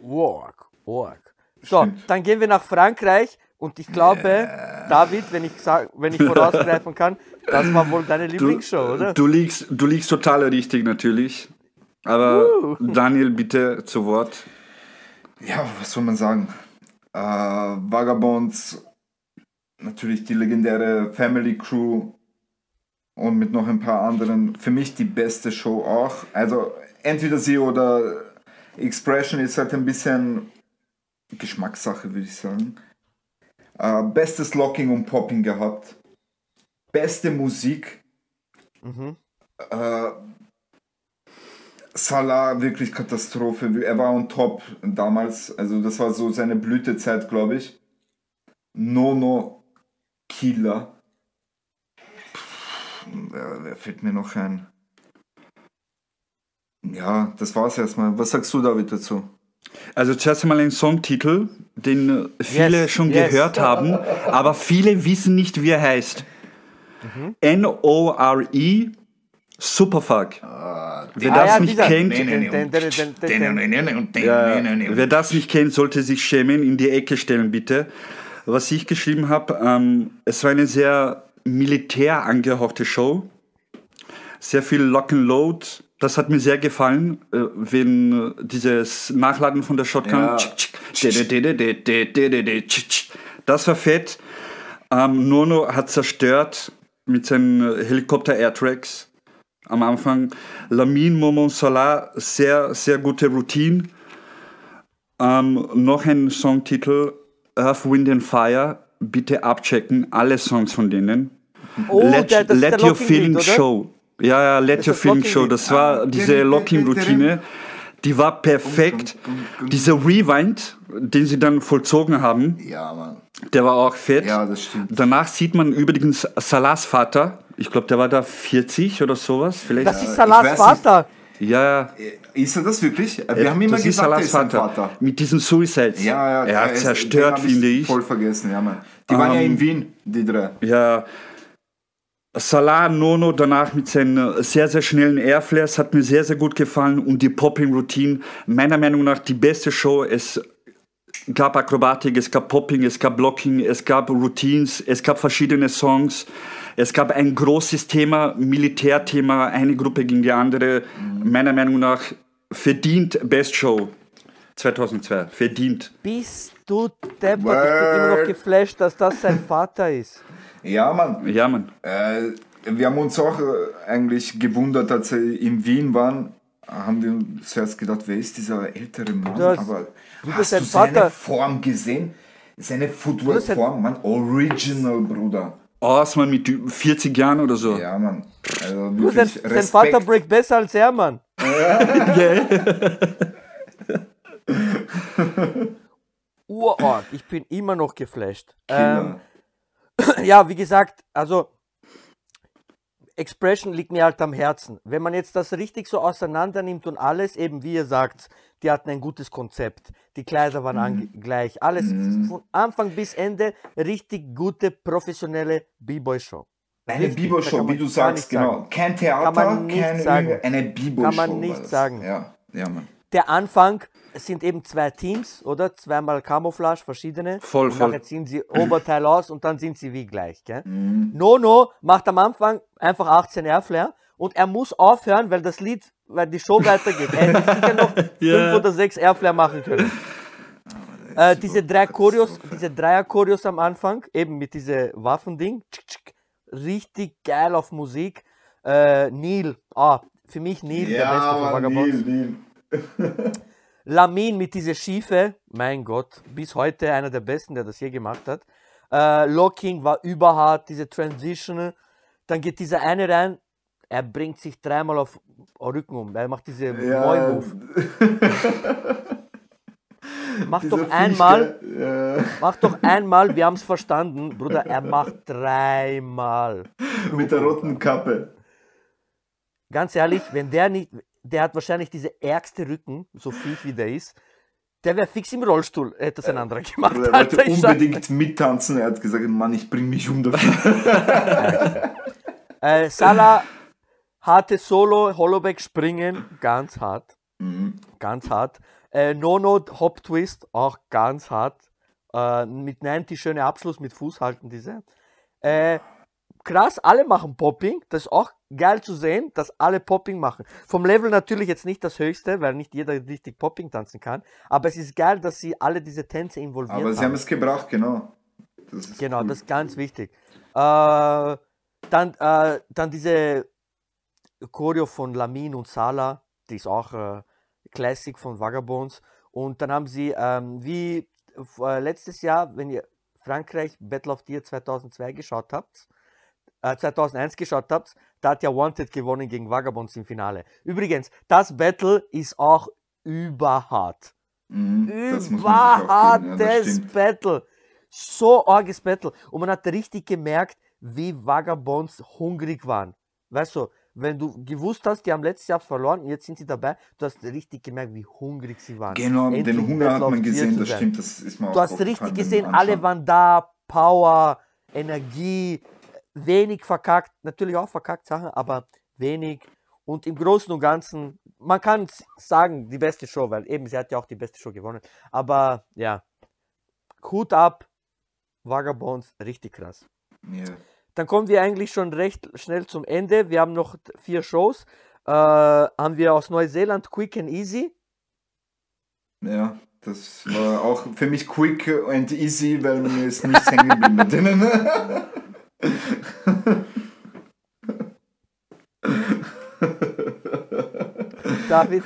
Work, work. So, dann gehen wir nach Frankreich und ich glaube, David, wenn ich, sag, wenn ich vorausgreifen kann, das war wohl deine Lieblingsshow, oder? Du liegst, du liegst total richtig natürlich. Aber Daniel, bitte zu Wort. Ja, was soll man sagen? Äh, Vagabonds, natürlich die legendäre Family Crew und mit noch ein paar anderen. Für mich die beste Show auch. Also entweder sie oder Expression ist halt ein bisschen Geschmackssache, würde ich sagen. Äh, bestes Locking und Popping gehabt. Beste Musik. Äh, Salah, wirklich Katastrophe. Er war on top damals. Also das war so seine Blütezeit, glaube ich. Nono, Killer. Wer, wer fällt mir noch ein? Ja, das war's erstmal. Was sagst du, David, dazu? Also zuerst einmal ein Songtitel, den äh, viele Yes, schon yes. gehört haben, aber viele wissen nicht, wie er heißt. Mhm. N-O-R-E, Superfuck. Wer Ah, das nicht kennt, wer das nicht kennt, sollte sich schämen, in die Ecke stellen, bitte. Was ich geschrieben habe, ähm, es war eine sehr militär angehauchte Show. Sehr viel Lock and Load. Das hat mir sehr gefallen, äh, wenn äh, dieses Nachladen von der Shotgun. Das war fett. Ähm, Nono hat zerstört mit seinen äh, Helikopter-Airtracks am Anfang. Lamin, Momon Solar, sehr, sehr gute Routine. Ähm, noch ein Songtitel, Earth, Wind and Fire. Bitte abchecken, alle Songs von denen. Oh, let der, let your feeling show. Ja, ja, let Das your ist das feeling Locking show. Das war diese Locking-Routine. Die war perfekt. Dieser Rewind, den sie dann vollzogen haben, Ja, Mann. der war auch fett. Ja, das stimmt. Danach sieht man übrigens Salahs Vater. Ich glaube, der war da 40 oder sowas. Vielleicht. Das ist Salahs weiß Vater. ja, ja. Ist er das wirklich? Wir haben immer ist gesagt, er Salahs ist sein Vater. Vater. Mit diesen Suicides. Ja, ja, er hat ist- zerstört, finde ich. Voll vergessen, ja, Mann. Die waren ja Ähm, in Wien, die drei. Ja. Salah Nono danach mit seinen sehr, sehr schnellen Airflares hat mir sehr, sehr gut gefallen und die Popping-Routine, meiner Meinung nach die beste Show. Es gab Akrobatik, es gab Popping, es gab Blocking, es gab Routines, es gab verschiedene Songs. Es gab ein großes Thema, Militärthema, eine Gruppe gegen die andere. Meiner Meinung nach verdient Best Show 2002. Verdient. Bist du deppert? Ich bin immer noch geflasht, dass das sein Vater ist. Ja, Mann. Ja, Mann. Äh, wir haben uns auch äh, eigentlich gewundert, als sie in Wien waren, haben wir uns zuerst gedacht, wer ist dieser ältere Mann? Du hast- Aber du hast du sein seine Vater. Form gesehen? Seine Footwear-Form, Mann, original, Bruder. Aus, man mit 40 Jahren oder so. Ja, Mann. Also Du, sein, sein. Vater breakt besser als er, Mann. Urort. Ich bin immer noch geflasht. Ähm. ja, wie gesagt, also Expression liegt mir halt am Herzen. Wenn man jetzt das richtig so auseinander nimmt und alles, eben wie ihr sagt, die hatten ein gutes Konzept. Die Kleider waren ange- gleich. Alles von Anfang bis Ende richtig gute, professionelle B-Boy-Show. Eine kann wie du sagst, genau. sagen. Kein Theater, Kann man nicht keine sagen. Eine Bibo-Show. Kann man nicht sagen. Ja, ja, Mann. Der Anfang es sind eben zwei Teams, oder? Zweimal Camouflage, verschiedene. Voll, und voll. nachher ziehen sie Oberteil aus und dann sind sie wie gleich. Gell? Nono macht am Anfang einfach 18 Airflare und er muss aufhören, weil das Lied, weil die Show weitergeht. Er hätte sicher noch Ja. fünf oder sechs Airflare machen können. Äh, diese drei Choreos, diese Dreier-Choreos am Anfang, eben mit diese Waffending, richtig geil auf Musik. Äh, Neil, ah, für mich Neil, der Beste von Vagabonds. Neil, Neil. Lamin mit dieser Schiefe, mein Gott, bis heute einer der besten, der das je gemacht hat. Äh, Locking war überhart, diese Transition. Dann geht dieser eine rein, er bringt sich dreimal auf Rücken um. Er macht diese Ja, Moi-Move. Mach dieser doch einmal, Fisch, gell? mach doch einmal, wir haben es verstanden. Bruder, er macht dreimal. Ja, mit der roten Kappe. Ganz ehrlich, wenn der nicht, der hat wahrscheinlich diese ärgste Rücken, so fies wie der ist, der wäre fix im Rollstuhl, hätte das ein anderer gemacht. Er wollte ich sag- unbedingt mittanzen. Er hat gesagt, Mann, ich bring mich um dafür. Äh, Salah harte Solo, Hollowback springen, ganz hart. Ganz hart. Äh, Nono Hop Twist, auch ganz hart. Äh, mit 90 schöner Abschluss mit Fuß halten diese. Äh, krass, alle machen Popping. Das ist auch geil zu sehen, dass alle Popping machen. Vom Level natürlich jetzt nicht das höchste, weil nicht jeder richtig Popping tanzen kann. Aber es ist geil, dass sie alle diese Tänze involviert Aber sie haben es gebracht, genau. Das Genau, cool. das ist ganz wichtig. Äh, Dann, äh, dann diese Choreo von Lamin und Sala, die ist auch äh, Classic von Vagabonds. Und dann haben sie, ähm, wie äh, letztes Jahr, wenn ihr Frankreich Battle of Year 2002 geschaut habt, äh, 2001 geschaut habt, da hat ja Wanted gewonnen gegen Vagabonds im Finale. Übrigens, das Battle ist auch überhart. Mhm, ja, Überhartes stimmt. Battle. So arges Battle. Und man hat richtig gemerkt, wie Vagabonds hungrig waren. Weißt du, wenn du gewusst hast, die haben letztes Jahr verloren und jetzt sind sie dabei, du hast richtig gemerkt, wie hungrig sie waren. Genau, Endlich den Hunger hat man gesehen, das stimmt, das ist auch Du hast richtig gesehen, alle waren da, Power, Energie, wenig verkackt, natürlich auch verkackt Sachen, aber wenig. Und im Großen und Ganzen, man kann sagen, die beste Show, weil eben sie hat ja auch die beste Show gewonnen. Aber ja, Hut ab, Vagabonds, richtig krass. Ja. Dann kommen wir eigentlich schon recht schnell zum Ende. Wir haben noch vier Shows. Äh, haben wir aus Neuseeland Quick and Easy. Ja, das war auch für mich quick and easy, weil mir ist nichts hängen geblieben mit denen. David,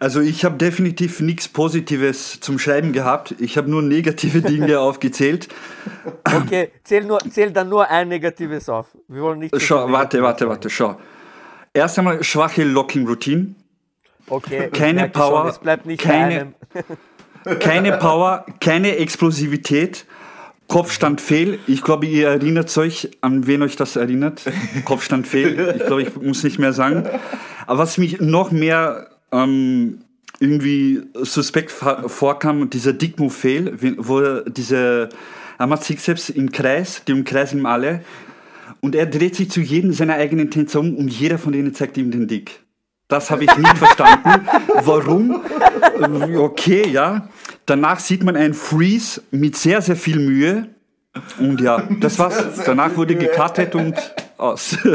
Also ich habe definitiv nichts Positives zum Schreiben gehabt. Ich habe nur negative Dinge aufgezählt. okay, zähl, nur, zähl dann nur ein Negatives auf. Wir wollen nicht. Schau, warte, warte, sagen. warte, schau. Erst einmal schwache Locking-Routine. Okay, Keine Power, Schon, es bleibt nicht keine-. Keine Power, keine Explosivität. Kopfstand fehl. Ich glaube, ihr erinnert euch, an wen euch das erinnert. Kopfstand fehl. Ich glaube, ich muss nicht mehr sagen. Aber was mich noch mehr ähm, irgendwie suspekt vorkam, dieser Dickmove fehl, wo diese selbst im Kreis, die umkreisen alle. Und er dreht sich zu jedem seiner eigenen Tänzer um und jeder von denen zeigt ihm den Dick. Das habe ich nicht verstanden. Warum? Okay, ja. Danach sieht man einen Freeze mit sehr, sehr viel Mühe. Und ja, das war's. Sehr, sehr Danach wurde gecuttet und aus.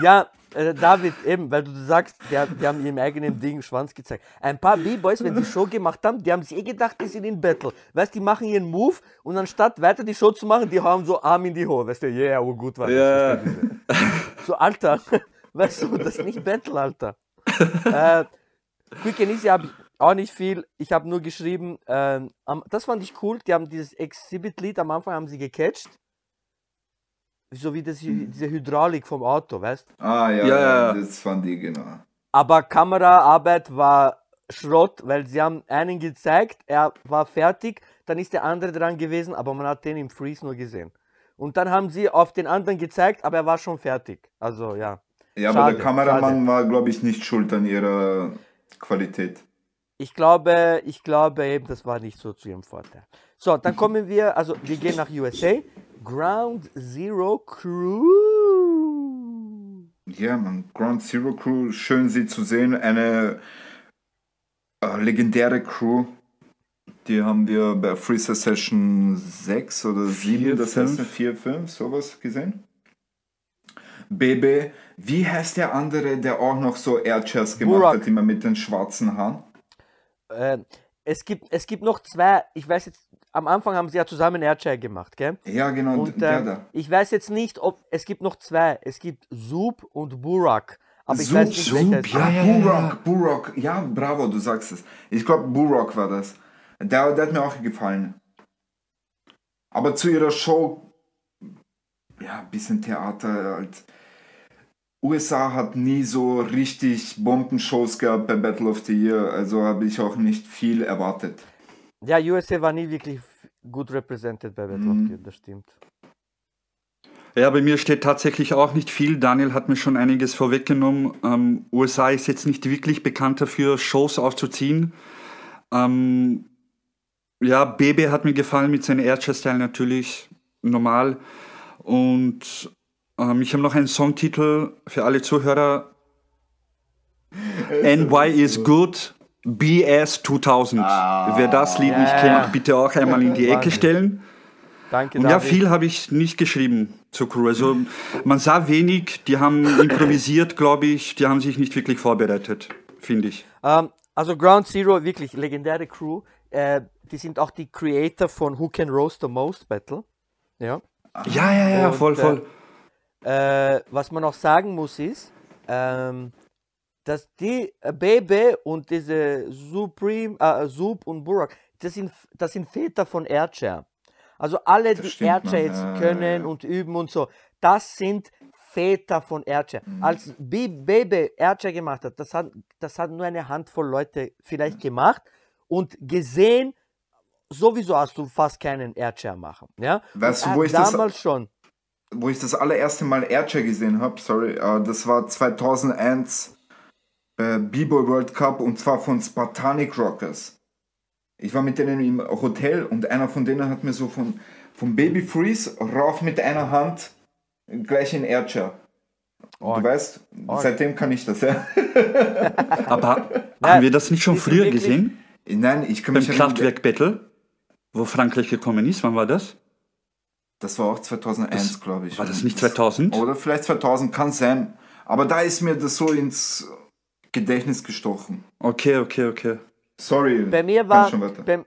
Ja, äh, David, eben, weil du sagst, der, die haben ihrem eigenen Ding Schwanz gezeigt. Ein paar B-Boys, wenn sie Show gemacht haben, die haben sich eh gedacht, die sind in Battle. Weißt du, die machen ihren Move und anstatt weiter die Show zu machen, die haben so Arm in die Hohe. Weißt du, yeah, oh gut war das. Verstehst du? So, Alter, weißt du, das ist nicht Battle, Alter. äh, Quick and Easy habe ich auch nicht viel. Ich habe nur geschrieben, ähm, das fand ich cool. Die haben dieses Exhibit-Lied am Anfang haben sie gecatcht. So wie das, diese Hydraulik vom Auto, weißt Ah ja, Ja, ja, ja. das fand ich genau. Aber Kameraarbeit war Schrott, weil sie haben einen gezeigt, er war fertig, dann ist der andere dran gewesen, aber man hat den im Freeze nur gesehen. Und dann haben sie auf den anderen gezeigt, aber er war schon fertig. Also ja. Ja, aber Schade, der Kameramann schade. war, glaube ich, nicht schuld an ihrer Qualität. Ich glaube, ich glaube eben, das war nicht so zu ihrem Vorteil. So, dann kommen wir, also wir gehen nach USA. Ground Zero Crew. Ja, man, Ground Zero Crew, schön sie zu sehen. Eine äh, legendäre Crew. Die haben wir bei Freezer Session 6 oder 7, Vier, das heißt 4, 5, sowas gesehen. Bebe, wie heißt der andere, der auch noch so Airchairs gemacht Burak. hat, immer mit den schwarzen Haaren? Äh, es, gibt, es gibt noch zwei, ich weiß jetzt, am Anfang haben sie ja zusammen Airchair gemacht, gell? Ja, genau, Und der ähm, da. ich weiß jetzt nicht, ob es gibt noch zwei. Es gibt Sub und Burak. Aber ich Sub, weiß nicht, Sub, es ja, ist. ja, ja. Burok, Burok, ja, bravo, du sagst es. Ich glaube, Burok war das. Der, der hat mir auch gefallen. Aber zu ihrer Show, ja, ein bisschen Theater halt. USA hat nie so richtig Bombenshows gehabt bei Battle of the Year, also habe ich auch nicht viel erwartet. Ja, USA war nie wirklich gut represented bei Battle of Mhm. the Year, das stimmt. Ja, bei mir steht tatsächlich auch nicht viel. Daniel hat mir schon einiges vorweggenommen. Ähm, USA ist jetzt nicht wirklich bekannt dafür, Shows aufzuziehen. Ähm, ja, Bebe hat mir gefallen mit seinem Airchair-Style natürlich normal. Und ähm, ich habe noch einen Songtitel für alle Zuhörer. NY is good, BS 2000. Wer das Lied nicht Ja, ja. kennt, bitte auch einmal in die Ecke stellen. Danke, Und ja, David. viel habe ich nicht geschrieben zur Crew. Also man sah wenig, die haben improvisiert, glaube ich, die haben sich nicht wirklich vorbereitet, finde ich. Ähm, also Ground Zero, wirklich legendäre Crew. Äh, die sind auch die Creator von Who Can Roast the Most Battle. Ja. Ja, ja, ja, Und, voll, äh, voll. Äh, was man auch sagen muss ist, ähm, dass die äh, Bebe und diese Supreme, äh, Sup und Burak, das sind, das sind Väter von Airchair. Also alle, Das die man. jetzt Ja, können ja. und üben und so, das sind Väter von Airchair. Mhm. Als Bebe Airchair gemacht hat, das hat, das hat nur eine Handvoll Leute vielleicht Mhm. gemacht und gesehen, sowieso hast du fast keinen Airchair machen. Ja? Weißt du, wo er- ich das- damals schon. Wo ich das allererste Mal Airchair gesehen habe, sorry, äh, das war 2001 bei B-Boy World Cup und zwar von Spartanic Rockers. Ich war mit denen im Hotel und einer von denen hat mir so von, von Baby Freeze rauf mit einer Hand gleich in Airchair. Du Org. weißt, Org. seitdem kann ich das, ja. Aber haben wir das nicht schon früher gesehen? Nein, ich kann Beim mich Kraftwerk Battle, wo Frankreich gekommen ist. Wann war das? Das war auch 2001, glaube ich. War das nicht 2000? Oder vielleicht 2000, kann sein. Aber da ist mir das so ins Gedächtnis gestochen. Okay, okay, okay. Sorry. Bei mir war, bei,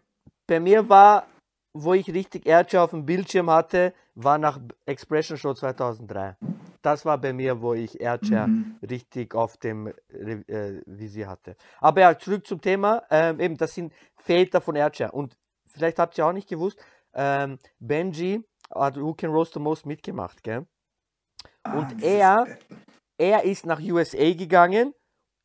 bei mir war, wo ich richtig Airchair auf dem Bildschirm hatte, war nach Expression Show 2003. Das war bei mir, wo ich Airchair Mhm. richtig auf dem äh, Visier hatte. Aber ja, zurück zum Thema. Ähm, eben, das sind Väter von Airchair. Und vielleicht habt ihr auch nicht gewusst, ähm, Benji Who Can Roast the Most mitgemacht, gell? Ah, und er- Er ist nach USA gegangen,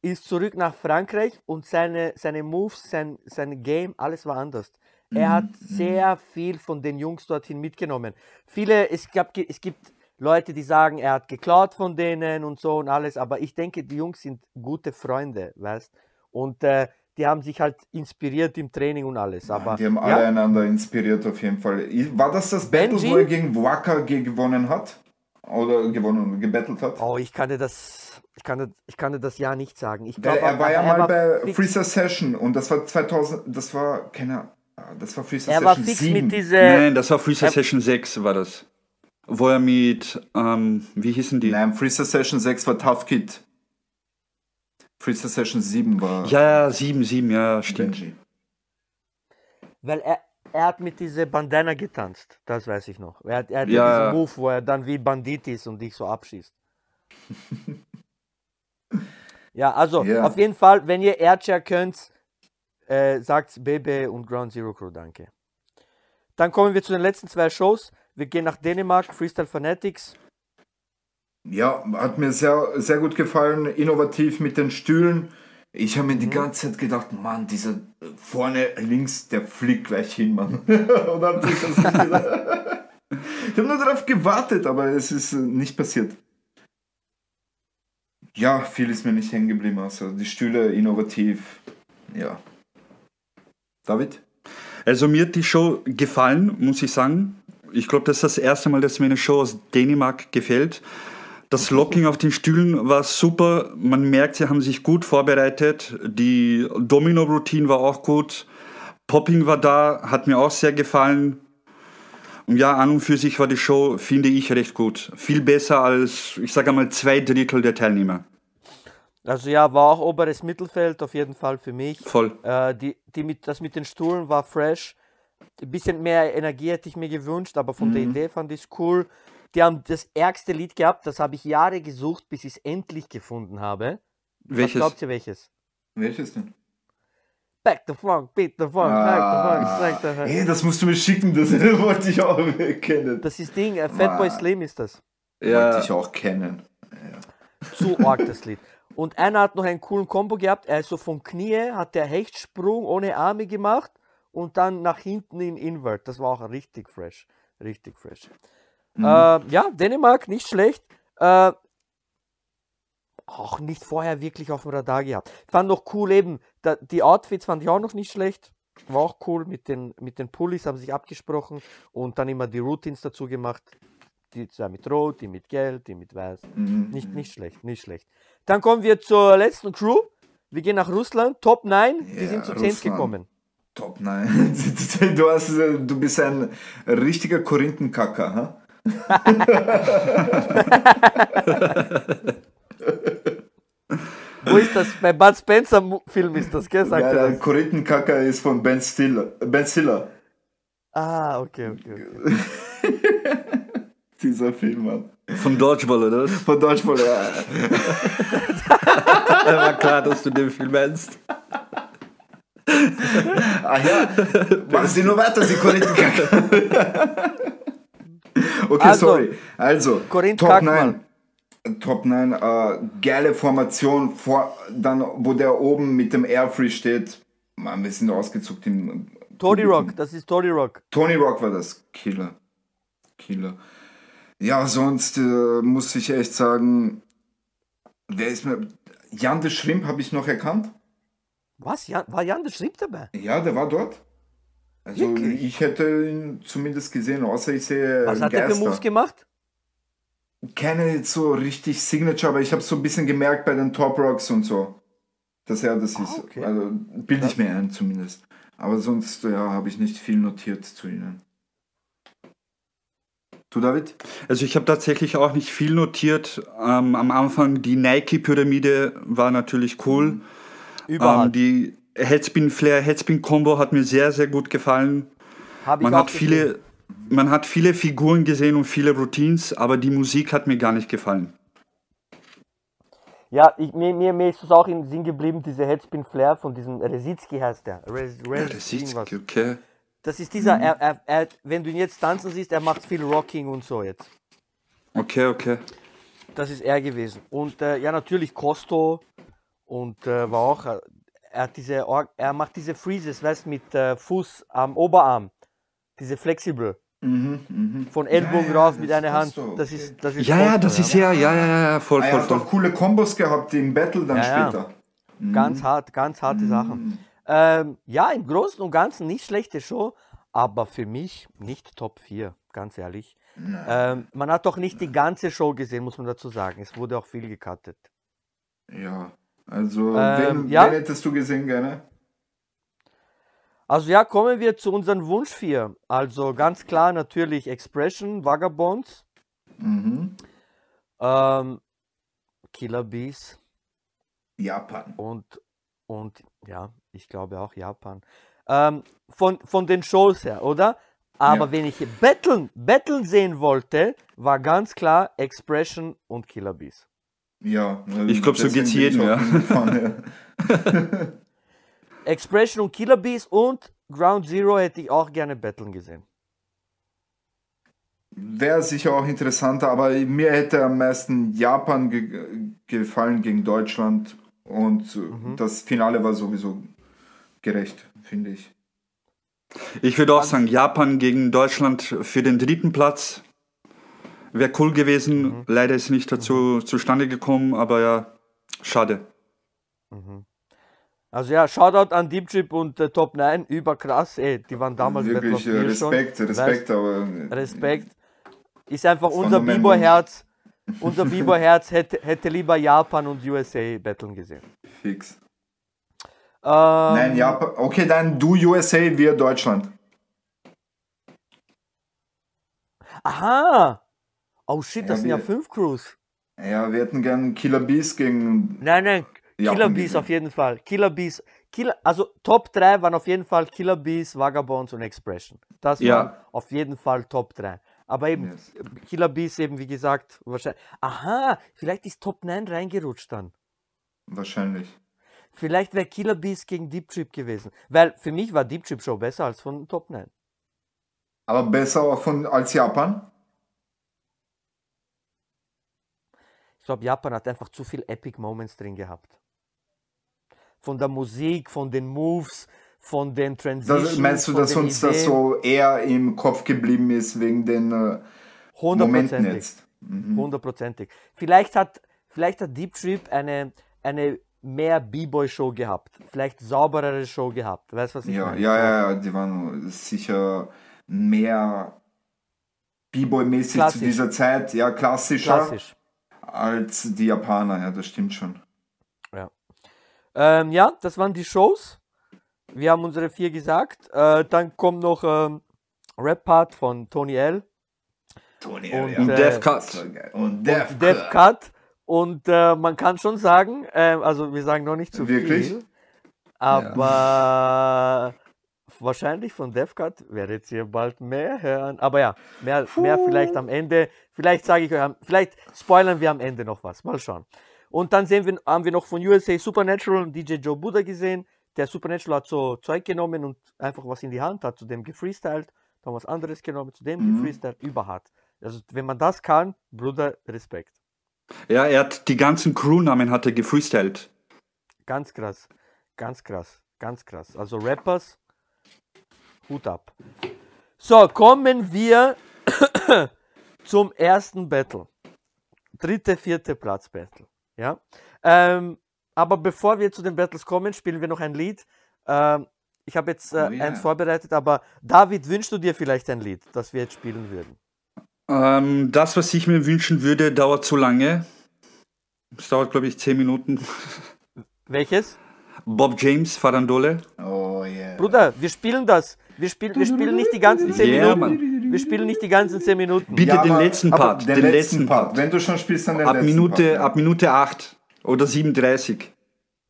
ist zurück nach Frankreich und seine, seine Moves, sein, sein Game, alles war anders. Er Mhm, hat sehr viel von den Jungs dorthin mitgenommen. Viele, es, gab, es gibt Leute, die sagen, er hat geklaut von denen und so und alles, aber ich denke, die Jungs sind gute Freunde, weißt Und äh, die haben sich halt inspiriert im Training und alles. Aber Die haben ja, alle einander inspiriert auf jeden Fall. War das das Battle, Benji? wo er gegen Waka ge- gewonnen hat? Oder gewonnen, gebettelt hat? oh, ich kann dir das, ich kann dir, ich kann dir das ja nicht sagen. Ich Weil glaube, er war ja mal bei Freezer Session und das war 2000, das war, keine Ahnung, das war Freezer Er Session war fix 7. mit dieser. Nein, das war Freezer äh, Session 6 war das. Wo er mit, ähm, wie hießen die? Nein, Freezer Session 6 war Tough Kid. Freezer Session 7 war Ja, ja, 7, 7, ja, stimmt. Benji. Weil er, er hat mit dieser Bandana getanzt, das weiß ich noch. Er hat, er hat ja. Ja. diesen Move, wo er dann wie Bandit ist und dich so abschießt. ja, also Ja. auf jeden Fall, wenn ihr Airchair könnt, äh, sagt Bebe und Ground Zero Crew danke. Dann kommen wir zu den letzten zwei Shows. Wir gehen nach Dänemark, Freestyle Fanatics. Ja, hat mir sehr, sehr gut gefallen, innovativ mit den Stühlen. Ich habe mir die ganze Zeit gedacht, Mann, dieser äh, vorne links, der fliegt gleich hin, Mann. Oder habt ihr das nicht gedacht? Ich habe nur darauf gewartet, aber es ist äh, nicht passiert. Ja, viel ist mir nicht hängen geblieben, also die Stühle innovativ. Ja. David? Also mir hat die Show gefallen, muss ich sagen. Ich glaube, das ist das erste Mal, dass mir eine Show aus Dänemark gefällt. Das Locking auf den Stühlen war super. Man merkt, sie haben sich gut vorbereitet. Die Domino-Routine war auch gut. Popping war da, hat mir auch sehr gefallen. Und ja, an und für sich war die Show, finde ich, recht gut. Viel besser als, ich sage mal, zwei Drittel der Teilnehmer. Also ja, war auch oberes Mittelfeld auf jeden Fall für mich. Voll. Äh, die, die mit, das mit den Stuhlen war fresh. Ein bisschen mehr Energie hätte ich mir gewünscht, aber von Mhm. der Idee fand ich es cool. Die haben das ärgste Lied gehabt, das habe ich Jahre gesucht, bis ich es endlich gefunden habe. Was Welches? glaubt ihr welches? Welches denn? Back the Funk, beat the Funk, back the Funk, back the Funk. Ey, das musst du mir schicken, das wollte ich auch kennen. Das ist Ding, äh, Fatboy Wow. Slim ist das. Ja, Wollte ich auch kennen. Zu arg das Lied. Und einer hat noch einen coolen Combo gehabt, er ist so vom Knie, hat der Hechtsprung ohne Arme gemacht und dann nach hinten in Invert. Das war auch richtig fresh. Richtig fresh. Äh, ja, Dänemark, nicht schlecht. Äh, auch nicht vorher wirklich auf dem Radar gehabt. Fand noch cool eben, da, die Outfits fand ich auch noch nicht schlecht. War auch cool mit den, mit den Pullis, haben sich abgesprochen und dann immer die Routines dazu gemacht. Die zwei mit Rot, die mit Gelb, die mit Weiß. Mhm. Nicht, nicht schlecht, nicht schlecht. Dann kommen wir zur letzten Crew. Wir gehen nach Russland. Top 9, die Ja, sind zu 10 Russland. gekommen. Top, nein. Du, hast, du bist ein richtiger Korinthenkacker, ha? Wo ist das? Bei Bud Spencer Mu- Film ist das, gell? Sagt Ja, er das? Korinthenkacker ist von Ben Stiller. Ben Stiller. Ah, okay, okay, okay. Dieser Film, Mann. Von Dodgeball, oder? Von Dodgeball, ja. Ja, war klar, dass du den Film meinst. Ah ja, machen Sie nur weiter, Sie Korinthenkacker. Okay, Also, sorry. Also, Korinth Top Kackmann. 9. Top 9, äh, geile Formation, vor, dann, wo der oben mit dem Airfree steht. Mann, wir sind ausgezuckt im. Tony. Rock, das ist Tony Rock. Tony Rock war das. Killer. Killer. Ja, sonst äh, muss ich echt sagen, wer ist mir. Jan de Schrimp habe ich noch erkannt. Was? Jan, war Jan der Schrieb dabei? Ja, der war dort. Also Wirklich? ich hätte ihn zumindest gesehen, außer ich sehe Was hat er für Geister. Moves gemacht? Keine jetzt so richtig Signature, aber ich habe so ein bisschen gemerkt bei den Top Rocks und so, dass er das ist. Ah, okay. Also bilde ich mir ein zumindest. Aber sonst ja, habe ich nicht viel notiert zu ihnen. Du David? Also ich habe tatsächlich auch nicht viel notiert. Ähm, am Anfang die Nike-Pyramide war natürlich cool. Überall. Ähm, die Headspin Flair, Headspin Combo hat mir sehr, sehr gut gefallen. Man hat gesehen. viele, man hat viele Figuren gesehen und viele Routines, aber die Musik hat mir gar nicht gefallen. Ja, ich, mir, mir, mir ist es auch im Sinn geblieben, diese Headspin Flair von diesem Resitsky heißt der. Res, Res, Das ist irgendwas. okay. Das ist dieser, Mhm. er, er, er, wenn du ihn jetzt tanzen siehst, er macht viel Rocking und so jetzt. Okay, okay. Das ist er gewesen. Und äh, ja, natürlich Costo und äh, war auch, äh, er hat diese, Or- er macht diese Freezes, weißt mit äh, Fuß am Oberarm. Diese Flexible. Von Ellbogen Ja, ja, rauf mit einer Hand. Costo, Das ist, das ist Ja, ja, das ist ja, ja, ja, ja, voll, Er voll, hat voll. auch coole Kombos gehabt im Battle dann Ja, ja. später. Ganz hart, ganz harte Sachen. Ähm, ja, im Großen und Ganzen nicht schlechte Show, aber für mich nicht Top 4, ganz ehrlich. Ähm, man hat doch nicht die ganze Show gesehen, muss man dazu sagen. Es wurde auch viel gecuttet. Ja, also Ähm, wen, ja. wen hättest du gesehen gerne? Also ja, kommen wir zu unseren Wunsch 4. Also ganz klar natürlich Expression, Vagabonds, Mhm. ähm, Killer Bees Japan. und, und ja, ich glaube auch Japan. Ähm, von, von den Shows her, oder? Aber Ja. wenn ich Betteln, Betteln sehen wollte, war ganz klar Expression und Killer Bees. Ja, Ich glaub, so geht's jedem, ja. Expression und Killer Bees und Ground Zero hätte ich auch gerne Betteln gesehen. Wäre sicher auch interessanter, aber mir hätte am meisten Japan ge gefallen gegen Deutschland und Mhm. das Finale war sowieso gerecht, finde ich. Ich würde auch sagen, Japan gegen Deutschland für den dritten Platz wäre cool gewesen. Leider ist nicht dazu zustande gekommen, aber ja, schade. Also ja, Shoutout an Deep Trip und äh, Top 9, überkrass, ey, die waren damals Wirklich äh, Steel schon. Respekt, Respekt, aber Respekt. Ist einfach unser Biber-Herz. Unser Biber-Herz hätte, hätte lieber Japan und USA battlen gesehen. fix. Ähm, Nein, Japan. Okay, dann du USA, wir Deutschland. Aha! Oh shit, das Ja, sind ja wir- fünf Crews. Ja, wir hätten gern Killer Bees gegen. Nein, nein, Japan Killer Bees gesehen. auf jeden Fall. Killer Bees. Killer, also Top 3 waren auf jeden Fall Killer Bees, Vagabonds und Expression. Das Ja. waren auf jeden Fall Top 3. Aber eben Yes. Killer Bees eben, wie gesagt, wahrscheinlich. Aha, vielleicht ist Top 9 reingerutscht dann. Wahrscheinlich. Vielleicht wäre Killer Bees gegen Deep Trip gewesen. Weil für mich war Deep Trip Show besser als von Top 9. Aber besser auch von, als Japan? Glaube, Japan hat einfach zu viel Epic Moments drin gehabt. Von der Musik, von den Moves, von den Transitions. Das, meinst du, dass uns das Ideen. so eher im Kopf geblieben ist wegen den äh, Momenten Hundertprozentig. jetzt? Mhm. Hundertprozentig. Vielleicht hat, vielleicht hat Deep Trip eine, eine mehr B-Boy-Show gehabt. Vielleicht sauberere Show gehabt. Weißt du, was ich Ja, meine? ja, ja, ja, die waren sicher mehr B-Boy-mäßig zu dieser Zeit, ja, klassischer Klassisch. Als die Japaner, ja, das stimmt schon. Ähm, ja, das waren die Shows. Wir haben unsere vier gesagt. Äh, dann kommt noch ähm, Rap-Part von Tony L. Tony, Und, Und äh, Death Cut. war geil. Und Def, Death Cut. Und äh, man kann schon sagen, äh, also wir sagen noch nicht zu Wirklich? viel, aber wahrscheinlich von Death Cut werdet ihr bald mehr hören. Aber ja, mehr, mehr vielleicht am Ende. Vielleicht sage ich euch, vielleicht spoilern wir am Ende noch was. Mal schauen. Und dann sehen wir, haben wir noch von USA Supernatural und DJ Joe Buddha gesehen. Der Supernatural hat so Zeug genommen und einfach was in die Hand, hat zu dem gefreestylt, dann was anderes genommen, zu dem Mhm. gefreestylt, überhart. Also wenn man das kann, Bruder, Respekt. Ja, er hat die ganzen Crewnamen hat er gefreestylt. Ganz krass. Ganz krass. Ganz krass. Also Rappers, Hut ab. So, kommen wir zum ersten Battle. Dritte, vierte Platz Battle. Ja. Ähm, aber bevor wir zu den Battles kommen, spielen wir noch ein Lied. Ähm, ich habe jetzt äh, Oh ja. eins vorbereitet, aber David, wünschst du dir vielleicht ein Lied, das wir jetzt spielen würden? Ähm, das, was ich mir wünschen würde, dauert zu lange. Es dauert, glaube ich, 10 Minuten. Welches? Bob James, Farandole. Oh yeah. Bruder, wir spielen das. Wir, spiel, wir spielen nicht die ganzen 10 Ja, Minuten. Wir spielen nicht die ganzen 10 Minuten. Bitte den aber- letzten Part. Den, den letzten Part. Wenn du schon spielst, dann den Ab letzten Minute, Part. ja. ab Minute 8 oder 37.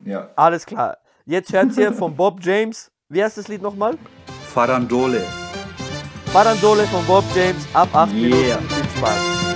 Ja. Alles klar. Jetzt hört ihr von Bob James. Wie heißt das Lied nochmal? Farandole. Farandole von Bob James ab 8 Yeah. Minuten. Viel Spaß.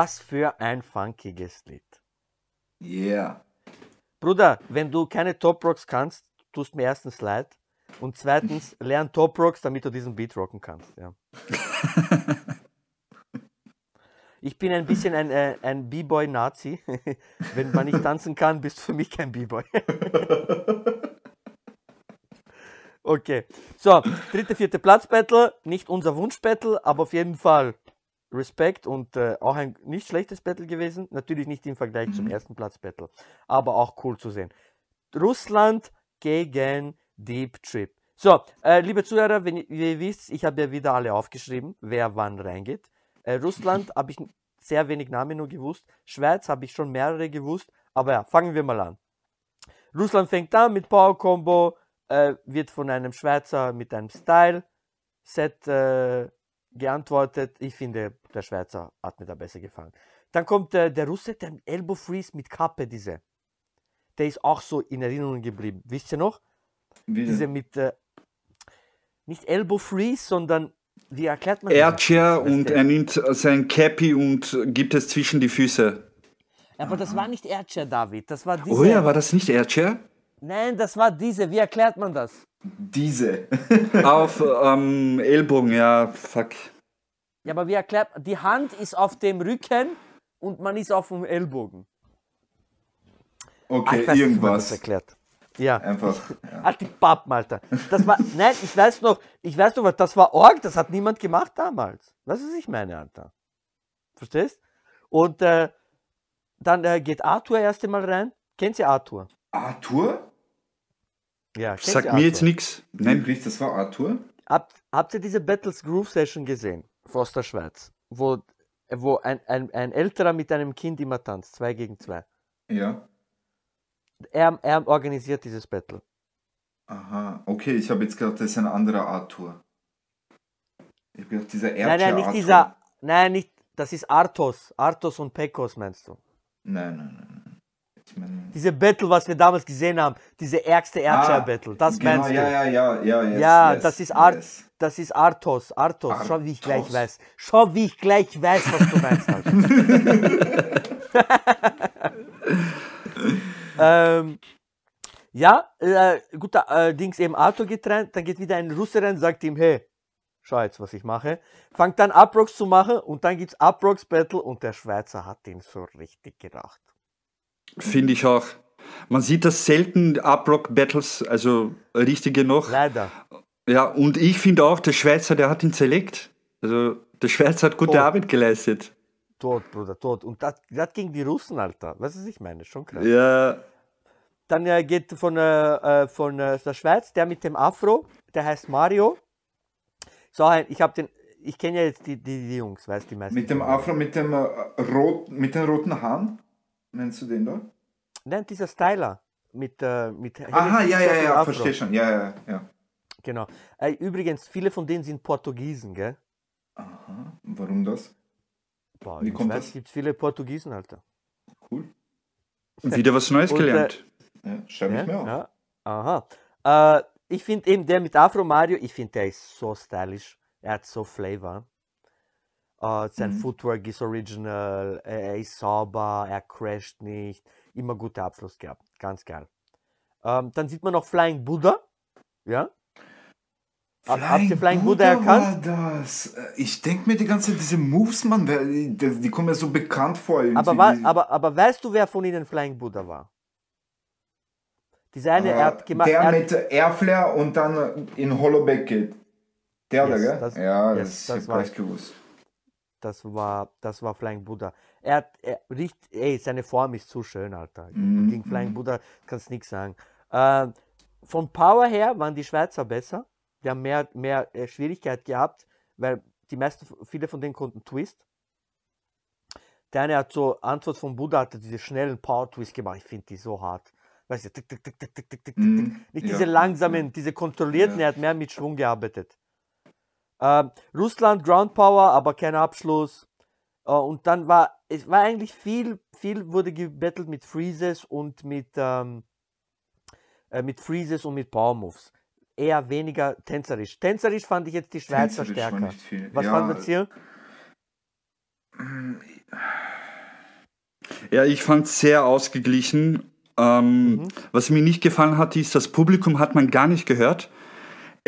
Was für ein funkiges Lied. Yeah. Bruder, wenn du keine Top Rocks kannst, tust mir erstens leid. Und zweitens, lern Top Rocks, damit du diesen Beat rocken kannst. Ja. Ich bin ein bisschen ein, äh, ein B-Boy-Nazi. Wenn man nicht tanzen kann, bist du für mich kein B-Boy. Okay, so, dritte, vierte Platz-Battle. Nicht unser Wunsch-Battle, aber auf jeden Fall Respekt und äh, auch ein nicht schlechtes Battle gewesen. Natürlich nicht im Vergleich zum ersten Platz-Battle, aber auch cool zu sehen. Russland gegen Deep Trip. So, äh, liebe Zuhörer, wenn ihr, wisst, ich habe ja wieder alle aufgeschrieben, wer wann reingeht. Äh, Russland habe ich sehr wenig Namen nur gewusst. Schweiz habe ich schon mehrere gewusst. Aber ja, fangen wir mal an. Russland fängt an mit Power Combo, äh, wird von einem Schweizer mit einem Style-Set äh, geantwortet. Ich finde, der Schweizer hat mir da besser gefallen. Dann kommt äh, der Russe, der Elbow Freeze mit Kappe, diese. Der ist auch so in Erinnerung geblieben. Wisst ihr noch? Wie Diese mit, äh, nicht Elbow Freeze, sondern, wie erklärt man das? Airchair und er nimmt sein Cappy und gibt es zwischen die Füße. Aber das war nicht Airchair, David. Das war diese. Oh ja, war das nicht Airchair? Nein, das war diese. Wie erklärt man das? Diese. Auf ähm, Ellbogen, ja, fuck. Ja, aber wie erklärt Die Hand ist auf dem Rücken und man ist auf dem Ellbogen. Okay, ich weiß man das irgendwas. erklärt. Ja. Einfach. Ja. Halt die Pappen, Alter. Das war, nein, ich weiß noch, ich weiß noch, was das war Org, das hat niemand gemacht damals. Weißt du, was ich meine, Alter? Verstehst? Und äh, dann äh, geht Arthur erst einmal rein. Kennt ihr Arthur? Arthur? Ja, Sagt mir jetzt nichts. Nein, Wirklich, das war Arthur? Habt, habt ihr diese Battles Groove Session gesehen? Aus der Schweiz. Wo, wo ein, ein, ein älterer mit einem Kind immer tanzt. Zwei gegen zwei. Ja. Er, er organisiert dieses Battle. Aha. Okay, ich habe jetzt gedacht, das ist ein anderer Arthur. Ich habe gedacht, dieser Archer Nein, nein, nicht Arthur. dieser. Nein, nicht. Das ist Arthos. Arthos und Pekos meinst du? Nein, nein, nein. Diese Battle, was wir damals gesehen haben, diese ärgste Airchair Battle, das genau, meinst du? ja, ja, ja, ja, yes, Ja, yes, das ist Art, yes. das ist Arthos, Arthos. Schau, wie ich gleich Arthos. weiß. Schau, wie ich gleich weiß, was du meinst. Alter. ähm, ja, äh, gut, äh, Dings eben Arthur geht rein, dann geht wieder ein Russe rein, sagt ihm, hey, schau jetzt, was ich mache. Fangt dann Uprocks zu machen und dann gibt's Uprocks Battle und der Schweizer hat ihn so richtig gedacht. Finde ich auch. Man sieht das selten, Uprock-Battles, also richtige noch. Leider. Ja, und ich finde auch, der Schweizer, der hat ihn zerlegt. Also der Schweizer hat gute Tot. Arbeit geleistet. Tot, Bruder, tot. Und das, gegen die Russen, Alter. Weißt du, was ich meine? Schon krass. Ja, Dann äh, geht von, äh, äh, von äh, der Schweiz der mit dem Afro, der heißt Mario. So, ein- ich habe den, ich kenne ja jetzt die, die, die Jungs, weißt du, die meisten. Mit dem Afro, mit dem äh, rot, mit den roten Haaren? Meinst du den da? Nein, dieser Styler. Mit, äh, mit Aha, ja, ja, ja, verstehe schon. Ja, ja, ja. Genau. Äh, übrigens, viele von denen sind Portugiesen, gell? Aha, warum das? Boah, Wie kommt Schweiz das? gibt viele Portugiesen, Alter. Cool. wieder was Neues Und, gelernt. Ja, schreibe ich Ja, mir auf. ja. Aha. Äh, ich finde eben der mit Afro Mario, ich finde der ist so stylisch. Er hat so Flavor. Äh, sein Mhm. Footwork ist original, er ist sauber, er crasht nicht. Immer guter Abschluss gehabt. Ganz geil. Ähm, dann sieht man noch Flying Buddha. Ja. Hab- Habt ihr Flying Buddha erkannt? war das. Äh, Ich denke mir die ganze Zeit, diese Moves, Mann, wer- die, die kommen mir so bekannt vor. Aber, irgendwie. wa Die- aber, aber weißt du, wer von ihnen Flying Buddha war? Dieser eine, er hat gemacht. der er mit Airflare und dann in Hollowback geht. Der Yes, da, gell? das- ja, yes, das, das das war- war ich gewusst. Das war, das war Flying Buddha. Er hat, er riecht, ey, seine Form ist zu schön, Alter. Mhm, Gegen Flying Buddha kannst du nichts sagen. Ähm, von Power her waren die Schweizer besser. Die haben mehr, mehr äh, Schwierigkeit gehabt, weil die meisten, viele von denen konnten Twist. Der eine hat so, Antwort von Buddha hatte diese schnellen Power Twist gemacht. Ich finde die so hart. Weißt du, tick, tick, tick, tick, tick, tick, tick, tick. Mhm, Nicht ja. diese langsamen, diese kontrollierten, Ja. er hat mehr mit Schwung gearbeitet. Ähm, Russland Ground Power, aber kein Abschluss. Äh, und dann war, es war eigentlich viel, viel wurde gebettelt mit Freezes und mit, ähm, äh, mit Freezes und mit Power Moves. Eher weniger tänzerisch. Tänzerisch fand ich jetzt die Schweizer Tänzerisch stärker. Was ja, fandet ihr? Ja, ich fand es sehr ausgeglichen. Ähm, Mhm. Was mir nicht gefallen hat, ist, das Publikum hat man gar nicht gehört.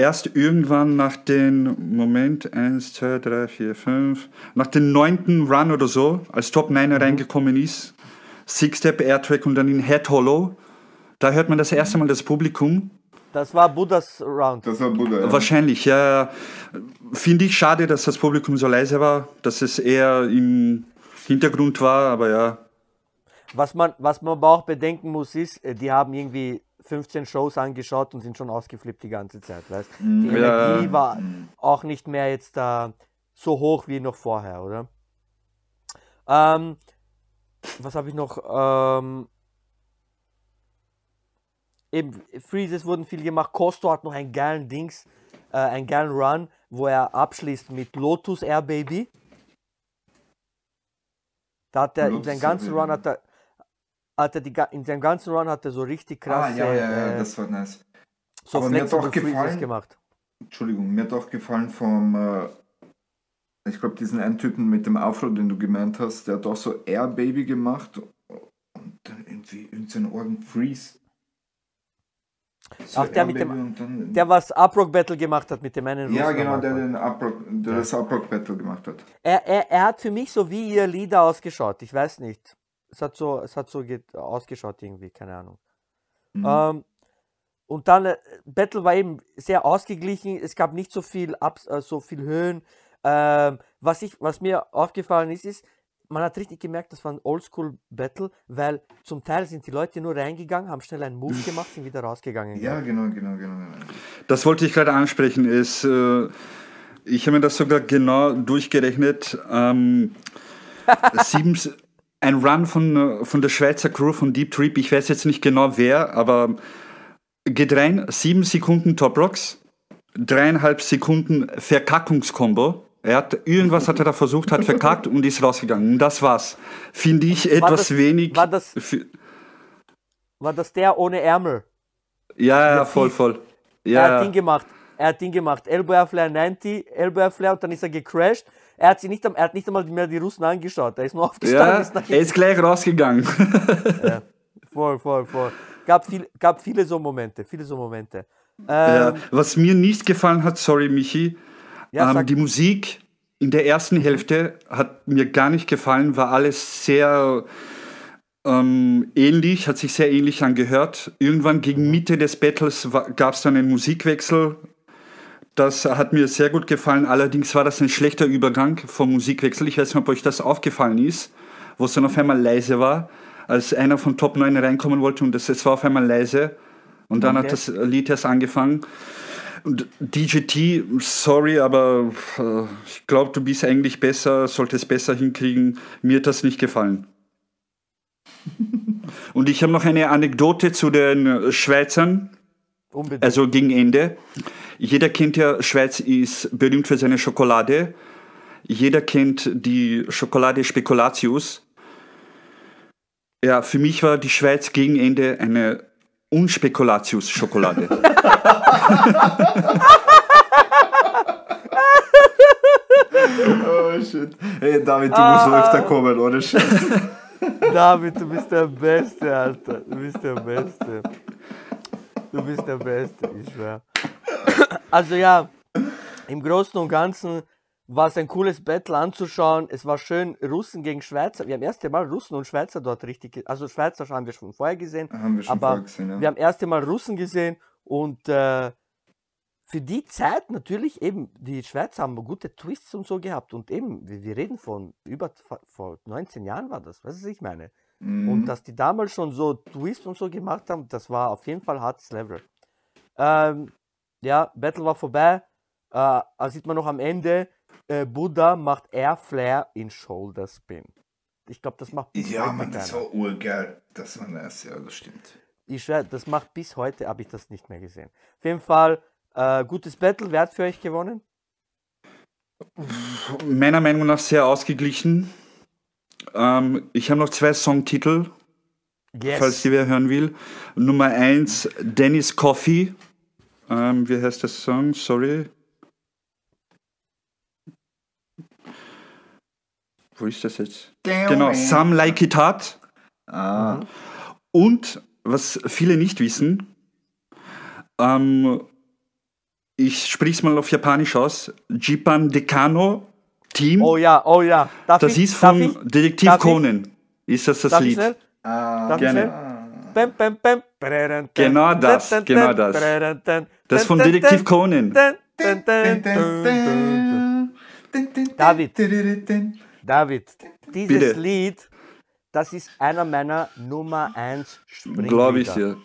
Erst irgendwann nach den, Moment, 1, 2, 3, 4, 5, nach dem neunten Run oder so, als Top 9 Mhm. reingekommen ist, Six-Step Airtrack und dann in Head Hollow, da hört man das erste Mal das Publikum. Das war Buddhas Round. Das war Buddha. Ja. Wahrscheinlich, ja. Finde ich schade, dass das Publikum so leise war, dass es eher im Hintergrund war, aber ja. Was man, was man aber auch bedenken muss, ist, äh, die haben irgendwie 15 Shows angeschaut und sind schon ausgeflippt die ganze Zeit. Weißt? Die Ja. Energie war auch nicht mehr jetzt da so hoch wie noch vorher, oder? Ähm, was habe ich noch? Ähm, eben, Freezes wurden viel gemacht. Costo hat noch einen geilen Dings, äh, einen geilen Run, wo er abschließt mit Lotus Air Baby. Da hat er in Lotus seinem ganzen. Run hat er, hat er die, in seinem ganzen Run hat er so richtig ah, krass ja, ja, ja, äh, das war nice. so aber mir hat auch gefallen- gemacht. Entschuldigung, mir hat auch gefallen vom, äh, ich glaube, diesen einen Typen mit dem Afro, den du gemeint hast, der hat auch so Air Baby gemacht und dann irgendwie irgendeinen Organ Freeze. So Ach, der Air mit dem- Baby dann, Der was Uprock Battle gemacht hat mit dem einen ja, genau, der, den Uprock, der das Uprock Battle gemacht hat. Er, er, er hat für mich so wie ihr Lieder ausgeschaut. Ich weiß nicht. Es hat so, es hat so geht, ausgeschaut irgendwie, keine Ahnung. Mhm. Ähm, und dann, äh, Battle war eben sehr ausgeglichen. Es gab nicht so viel Ups, äh, so viel Höhen. Ähm, was, ich, was mir aufgefallen ist, ist, man hat richtig gemerkt, das war ein Oldschool-Battle, weil zum Teil sind die Leute nur reingegangen, haben schnell einen Move gemacht, sind wieder rausgegangen. Ja, genau, genau, genau. genau. Das wollte ich gerade ansprechen. Ist, äh, ich habe mir das sogar genau durchgerechnet. Ähm, sieben, ein Run von, von der Schweizer Crew von Deep Trip, ich weiß jetzt nicht genau wer, aber geht rein, sieben Sekunden Top Rocks, dreieinhalb Sekunden Verkackungskombo. Er hat irgendwas hat er da versucht, hat verkackt und ist rausgegangen. Und das war's. Finde ich etwas das- wenig. war das- War das der ohne Ärmel? ja, ja, voll, voll. Er hat Ja, Ding gemacht. Er hat Ding gemacht. Elbow Airflare 90, Elbow Airflare und dann ist er gecrashed. Er hat, sich nicht, er hat nicht einmal mehr die Russen angeschaut. Er ist nur aufgestanden. ja, ist er ist gleich rausgegangen. Voll, voll, voll. Gab, viel, gab viele so Momente, viele so Momente. Ja, Ähm, was mir nicht gefallen hat, sorry Michi, Ja, ähm, die Musik in der ersten Hälfte hat mir gar nicht gefallen, war alles sehr ähm, ähnlich, hat sich sehr ähnlich angehört. Irgendwann gegen Mitte des Battles gab es dann einen Musikwechsel. Das hat mir sehr gut gefallen. Allerdings war das ein schlechter Übergang vom Musikwechsel. Ich weiß nicht, ob euch das aufgefallen ist, wo es dann auf einmal leise war, als einer von Top 9 reinkommen wollte und es, es war auf einmal leise. Und dann okay. hat das Lied erst angefangen. Und DJT, sorry, aber äh, ich glaube, du bist eigentlich besser, solltest besser hinkriegen. Mir hat das nicht gefallen. Und ich habe noch eine Anekdote zu den Schweizern. Unbedingt. Also gegen Ende. Jeder kennt ja, Schweiz ist berühmt für seine Schokolade. Jeder kennt die Schokolade Spekulatius. Ja, für mich war die Schweiz gegen Ende eine Unspekulatius-Schokolade. oh shit. Hey David, du musst ah. öfter kommen, oder Scheiß. David, du bist der Beste, Alter. Du bist der Beste. Du bist der Beste, ich schwör. Also ja, im Großen und Ganzen war es ein cooles Battle anzuschauen. Es war schön, Russen gegen Schweizer. Wir haben erste Mal Russen und Schweizer dort richtig, also Schweizer haben wir schon vorher gesehen, haben wir schon aber gesehen, ja. wir haben erste Mal Russen gesehen und äh, für die Zeit natürlich eben, die Schweizer haben gute Twists und so gehabt und eben, wir, wir reden von über vor 19 Jahren war das, was ich meine. Mhm. Und dass die damals schon so Twists und so gemacht haben, das war auf jeden Fall hartes Level. Ähm, ja, Battle war vorbei. Äh, da sieht man noch am Ende, äh, Buddha macht Airflare in Shoulder Spin. Ich glaube, das macht bis ja, heute Ja, man, das war urgeil. Das war nice, ja, das stimmt. Ich schwör, das macht bis heute, habe ich das nicht mehr gesehen. Auf jeden Fall, äh, gutes Battle, wer hat für euch gewonnen? Meiner Meinung nach sehr ausgeglichen. Ähm, ich habe noch zwei Songtitel, yes. falls die wer hören will. Nummer eins, Dennis Coffee. Ähm, wie heißt der Song? Sorry. Wo ist das jetzt? Genau, Some Like It Hot. Ah. Und, was viele nicht wissen, ähm, ich spreche es mal auf Japanisch aus, Jipan Decano Team. Oh ja, oh ja. Darf das ich, ist von Detektiv Conan. Ist das das darf Lied? Ich ah, gerne. Bam, bam, bam. Genau das, genau das. Das ist von Detektiv Conan. David, David, dieses Bitte. Lied, das ist einer meiner Nummer 1 Springlieder. Glaube ich dir.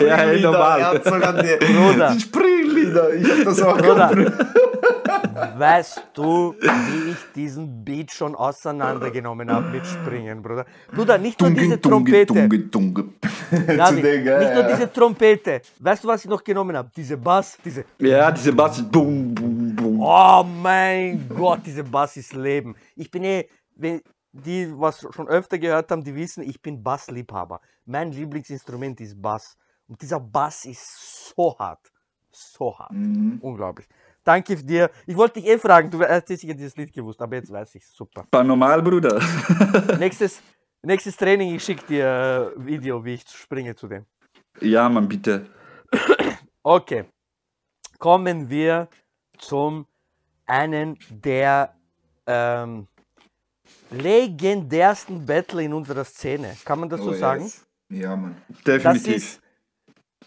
ja, normal. Er Springlieder. Ich hab das auch Bruder. Weißt du, wie ich diesen Beat schon auseinandergenommen habe mit Springen, Bruder? Bruder, nicht nur diese Trompete. David, nicht nur diese Trompete. Weißt du, was ich noch genommen habe? Diese Bass, diese. Ja, diese Bass. Boom, boom, boom. Oh mein Gott, diese Bass ist Leben. Ich bin eh, wenn, die was schon öfter gehört haben, die wissen, ich bin Bassliebhaber. Mein Lieblingsinstrument ist Bass. Und dieser Bass ist so hart. So hart. Mhm. Unglaublich. Danke dir. Ich wollte dich eh fragen, du hast sicher dieses Lied gewusst, aber jetzt weiß ich Super. War normal, Bruder. nächstes, nächstes Training, ich schicke dir ein Video, wie ich springe zu dem. Ja, Mann, bitte. Okay. Kommen wir zum einen der ähm, legendärsten Battle in unserer Szene. Kann man das so oh, sagen? Yes. Ja, Mann. Definitiv.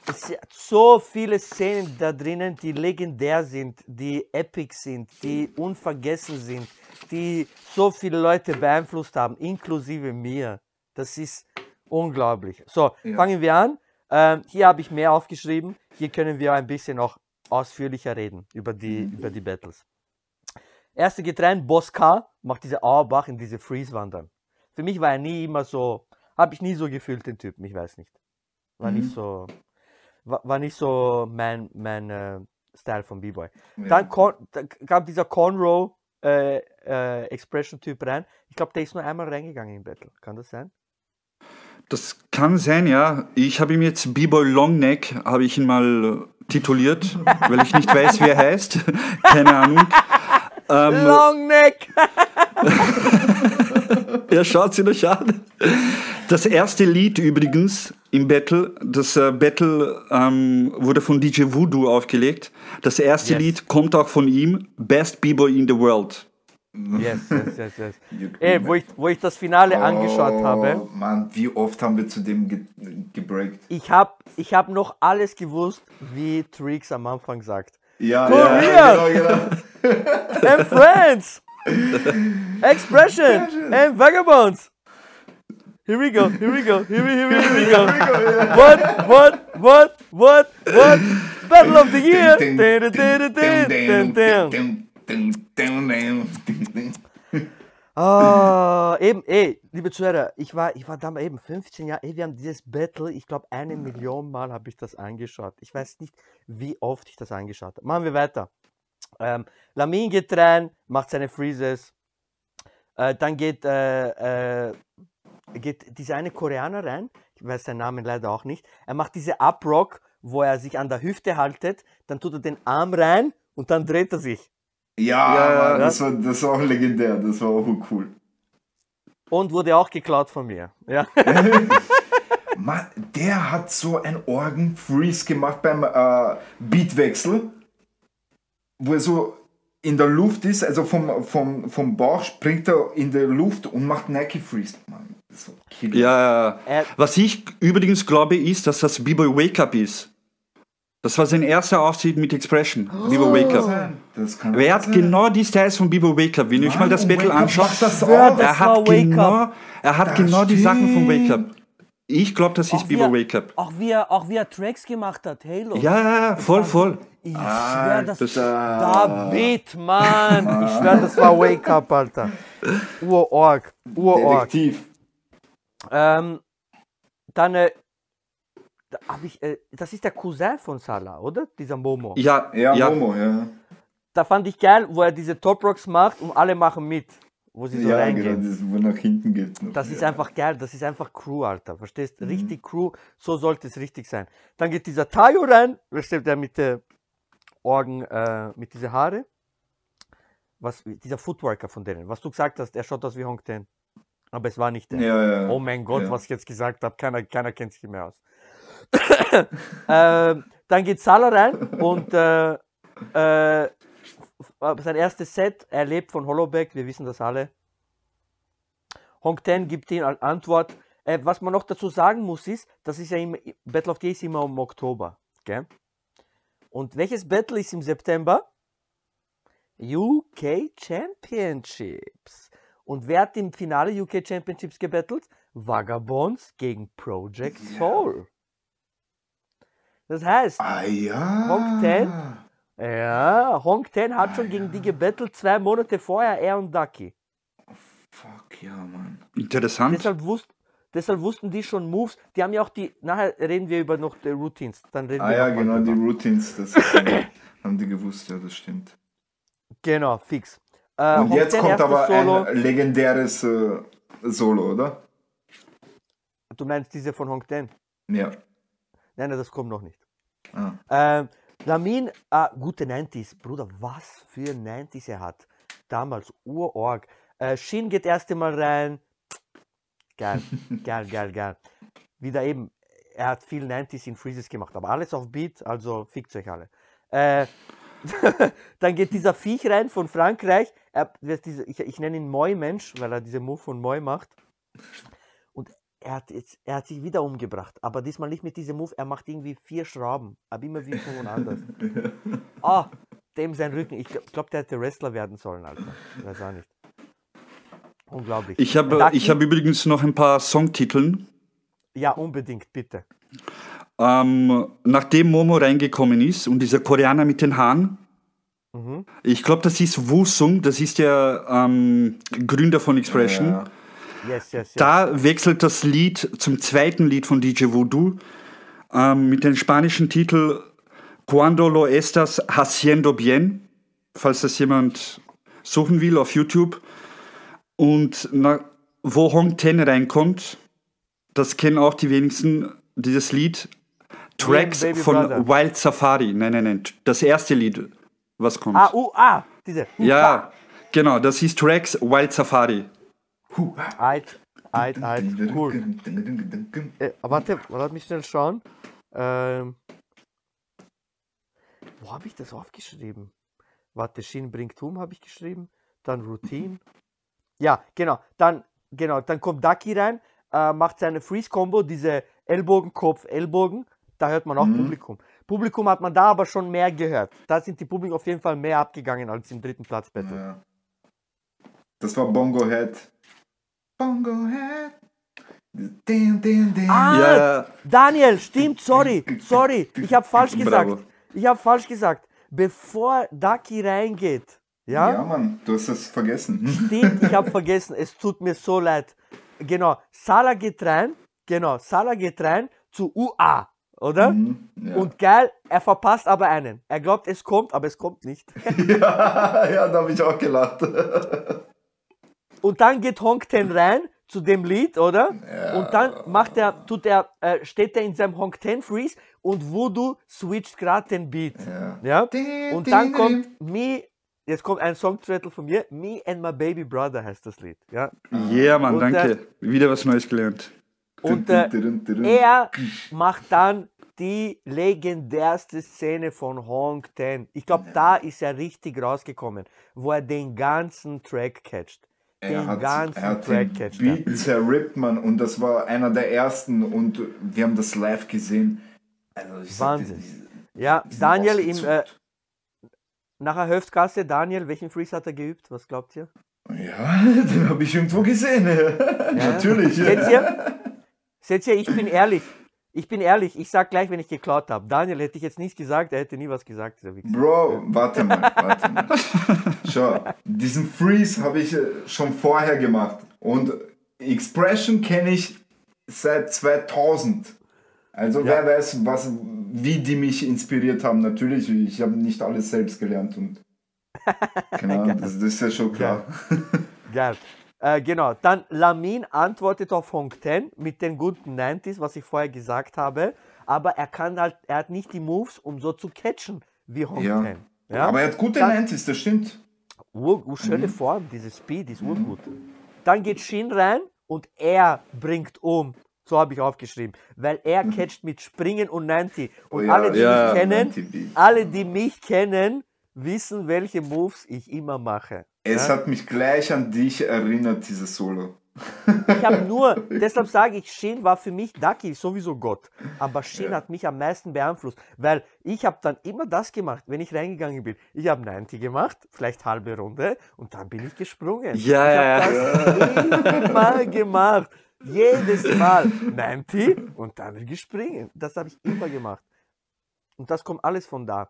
Es sind so viele Szenen da drinnen, die legendär sind, die epic sind, die unvergessen sind, die so viele Leute beeinflusst haben, inklusive mir. Das ist unglaublich. So, ja. fangen wir an. Ähm, hier habe ich mehr aufgeschrieben. Hier können wir ein bisschen noch ausführlicher reden über die, mhm. über die Battles. Erste getrennt, Boss K macht diese Auerbach in diese Freeze-Wandern. Für mich war er nie immer so, habe ich nie so gefühlt, den Typen, ich weiß nicht. War mhm. nicht so, war, nicht so mein, mein äh, Style von B-Boy. Ja. Dann, dann, kam dieser Conroe äh, äh, Expression-Typ rein. Ich glaube, der ist nur einmal reingegangen in Battle. Kann das sein? Das kann sein, ja. Ich habe ihm jetzt B-Boy Longneck, habe ich ihn mal tituliert, weil ich nicht weiß, wie er heißt. Keine Ahnung. Ähm, Longneck! ja, schaut sie euch an. Das erste Lied übrigens im Battle, das äh, Battle ähm, wurde von DJ Voodoo aufgelegt. Das erste yes. Lied kommt auch von ihm, Best B-Boy in the World. Yes, yes, yes, yes. Ey, wo ich, wo ich das Finale angeschaut habe, Oh, Mann, wie oft haben wir zu dem ge gebreakt? ich habe ich hab noch alles gewusst, wie Trix am Anfang sagt. Ja, Korea! ja, genau, genau. And friends! Expression! And vagabonds! Here we go, here we go, here we, here we, here we go. What, what, what, what, what? Battle of the year! Ah, eben, ey, liebe Zuhörer, ich war, ich war damals eben 15 Jahre, ey, wir haben dieses Battle, ich glaube, eine Million Mal habe ich das angeschaut. Ich weiß nicht, wie oft ich das angeschaut habe. Machen wir weiter. Ähm, Lamin geht rein, macht seine Freezes. Äh, dann geht, äh, äh, geht dieser eine Koreaner rein, ich weiß seinen Namen leider auch nicht. Er macht diese Uprock, wo er sich an der Hüfte haltet, dann tut er den Arm rein und dann dreht er sich. Ja, Ja, Mann, das, war, das war auch legendär, das war auch cool. Und wurde auch geklaut von mir. Ja. Mann, der hat so ein Organ-Freeze gemacht beim äh, Beatwechsel, wo er so in der Luft ist, also vom, vom, vom Bauch springt er in der Luft und macht Nike Freeze. Mann, das war Killer. Ja, Er- was ich übrigens glaube, ist, dass das B-Boy Wake Up ist. Das war sein erster Auftritt mit Expression. B-Boy Wake Up. Sein. Das kann Wer hat sein. genau die Styles von B-Boy Wake Up? Wenn ihr euch mal das Mann, Battle das er hat genau, er hat Das genau die Sachen von Wake Up. Ich glaube, das ist wie B-Boy er- Wake Up. Auch wie er, auch wie er Tracks gemacht hat, Halo. Ja, ja, ja, voll, voll. Ich schwör, das, das- David, Mann. Ich schwör, das war Wake Up, Alter. Urorg, Urorg. Detektiv. Ähm, dann, äh, da hab ich, äh, das ist der Cousin von Salah, oder? Dieser Momo. Ja, Ja, ja, Momo, ja. Da fand ich geil, wo er diese Top Rocks macht und alle machen mit, wo sie so Ja, reingehen. genau, das, wo nach hinten geht. noch. Das ist ja. einfach geil, das ist einfach Crew, Alter. Verstehst? Mhm. Richtig Crew, so sollte es richtig sein. Dann geht dieser Tayo rein, versteht der mit der Orgen, äh, mit diese Haare. Was, dieser Footworker von denen, was du gesagt hast, er schaut aus wie Hong Ten. Aber es war nicht der. Ja, ja. Oh mein Gott, was ich jetzt gesagt habe, keiner, keiner kennt sich mehr aus. ähm, dann geht Salah rein und äh, äh, sein erstes Set, er lebt von Hollowback, wir wissen das alle. Hong Ten gibt ihm als Antwort. Äh, was man noch dazu sagen muss, ist, das ist ja immer, Battle of the ist immer im Oktober. Gell? Und welches Battle ist im September? UK Championships. Und wer hat im Finale UK Championships gebettelt? Vagabonds gegen Project Soul. Das heißt, Ah ja. Hong Ten? Ja, Hong Ten hat schon gegen die gebettelt, zwei Monate vorher, er und Ducky. Fuck ja, Mann. interessant. Deshalb, wusst, deshalb wussten die schon Moves. Die haben ja auch die. Nachher reden wir über noch die Routines. Dann reden Ah wir ja, genau, die drüber. Routines, das haben die gewusst, ja, das stimmt. Genau, fix. Äh, Und Hong jetzt Ten kommt aber Solo. ein legendäres äh, Solo, oder? Du meinst diese von Hong Ten? Ja. Nein, nein, das kommt noch nicht. Ah. Ähm, Lamin, ah, gute 90s. Bruder, was für 90s er hat. Damals, Urorg. Äh, Shin geht erste Mal rein. Geil, geil, geil, geil. Wieder eben, er hat viel 90s in Freezes gemacht, aber alles auf Beat, also fickt euch alle. Äh, dann geht dieser Viech rein von Frankreich. Er, diese, ich, ich nenne ihn Moi-Mensch, weil er diese Move von Moi macht. Er hat, jetzt, er hat sich wieder umgebracht, aber diesmal nicht mit diesem Move. Er macht irgendwie vier Schrauben, aber immer wie von anders. Ah, dem sein Rücken. Ich glaube, der hätte Wrestler werden sollen, Alter. Ich weiß auch nicht. Unglaublich. Ich habe hab übrigens noch ein paar Songtiteln. Ja, unbedingt, bitte. Ähm, nachdem Momo reingekommen ist und dieser Koreaner mit den Haaren, Mhm. ich glaube, das ist Wusung, das ist der ähm, Gründer von Expression. Ja. Yes, yes, yes. Da wechselt das Lied zum zweiten Lied von DJ Voodoo ähm, mit dem spanischen Titel Cuando lo estás haciendo bien, falls das jemand suchen will auf YouTube. Und na, wo Hong Ten reinkommt, das kennen auch die wenigsten, dieses Lied. Tracks von Brother. Wild Safari. Nein, nein, nein. Das erste Lied, was kommt. Ah, uh, ah, diese. ja, genau, das ist Tracks Wild Safari. Eit, eit, eit, cool. Äh, warte, lass mich schnell schauen. Ähm, wo habe ich das aufgeschrieben? Warte, Shin bringt Hum habe ich geschrieben. dann Routine. Ja, genau. Dann, genau, dann kommt Ducky rein, äh, macht seine Freeze-Combo, diese Ellbogen, Kopf, Ellbogen. Da hört man auch Mhm. Publikum. Publikum hat man da aber schon mehr gehört. Da sind die Publikum auf jeden Fall mehr abgegangen als im dritten Platz Battle. Ja. Das war Bongo Head. Bongo Head. Din, din, din. Ah, Ja. Daniel, stimmt, sorry, sorry, ich habe falsch gesagt. Bravo. Ich habe falsch gesagt. Bevor Ducky reingeht, ja, ja, Mann, du hast das vergessen. stimmt, ich habe vergessen, es tut mir so leid. Genau, Salah geht rein, genau, Salah geht rein zu UA, oder? Mhm, ja. Und geil, er verpasst aber einen. Er glaubt, es kommt, aber es kommt nicht. ja, ja, da habe ich auch gelacht. Und dann geht Honk Ten rein zu dem Lied, oder? Und dann macht er, tut er, äh, steht er in seinem Honk Ten Freeze und Voodoo switcht gerade den Beat. Ja. Ja? Und dann kommt Me, jetzt kommt ein Songtitel von mir, Me and My Baby Brother heißt das Lied. Ja? Ja, Mann, Und, danke. Wieder was Neues gelernt. Und äh, er macht dann die legendärste Szene von Honk Ten. Ich glaube, da ist er richtig rausgekommen, wo er den ganzen Track catcht. Er hat, ganzen er hat Track er. Beat zerrippt, man. Und das war einer der ersten. Und wir haben das live gesehen. Also ich sag Wahnsinn. die- Ja, die sind Daniel im, äh, ausgezuckt. nachher Höftgasse, Daniel, welchen Freeze hat er geübt? Was glaubt ihr? Ja, den habe ich irgendwo gesehen. Natürlich. Seht ihr? Seht ihr, ich bin ehrlich. Ich bin ehrlich, ich sag gleich, wenn ich geklaut habe. Daniel hätte ich jetzt nicht gesagt, er hätte nie was gesagt. Bro, warte mal, warte mal. Schau, diesen Freeze habe ich äh, schon vorher gemacht. Und Expression kenne ich seit 2000. Also wer weiß, was, wie die mich inspiriert haben. Natürlich, ich habe nicht alles selbst gelernt. Und Ahnung, das, das ist ja schon klar. Geil. Äh, genau, dann Lamin antwortet auf Honk Ten mit den guten 90s, was ich vorher gesagt habe. Aber er kann halt, er hat nicht die Moves, um so zu catchen wie Honk Ja. Ten. Ja? Aber er hat gute Dann- 90s, das stimmt. Ur, ur, schöne Form, diese Speed ist urgut. Dann geht Shin rein und er bringt um. So habe ich aufgeschrieben. Weil er catcht mit Springen und 90. Und Oh ja, alle, die ja, mich kennen, 90 Beat. alle, die mich kennen, wissen, welche Moves ich immer mache. Es hat mich gleich an dich erinnert, dieses Solo. Ich habe nur, deshalb sage ich, Shin war für mich, Ducky ist sowieso Gott. Aber Shin hat mich am meisten beeinflusst, weil ich habe dann immer das gemacht, wenn ich reingegangen bin. Ich habe 90 gemacht, vielleicht halbe Runde, und dann bin ich gesprungen. Ja, ja, ich habe das immer gemacht. Jedes Mal 90 und dann gespringen. Das habe ich immer gemacht. Und das kommt alles von da.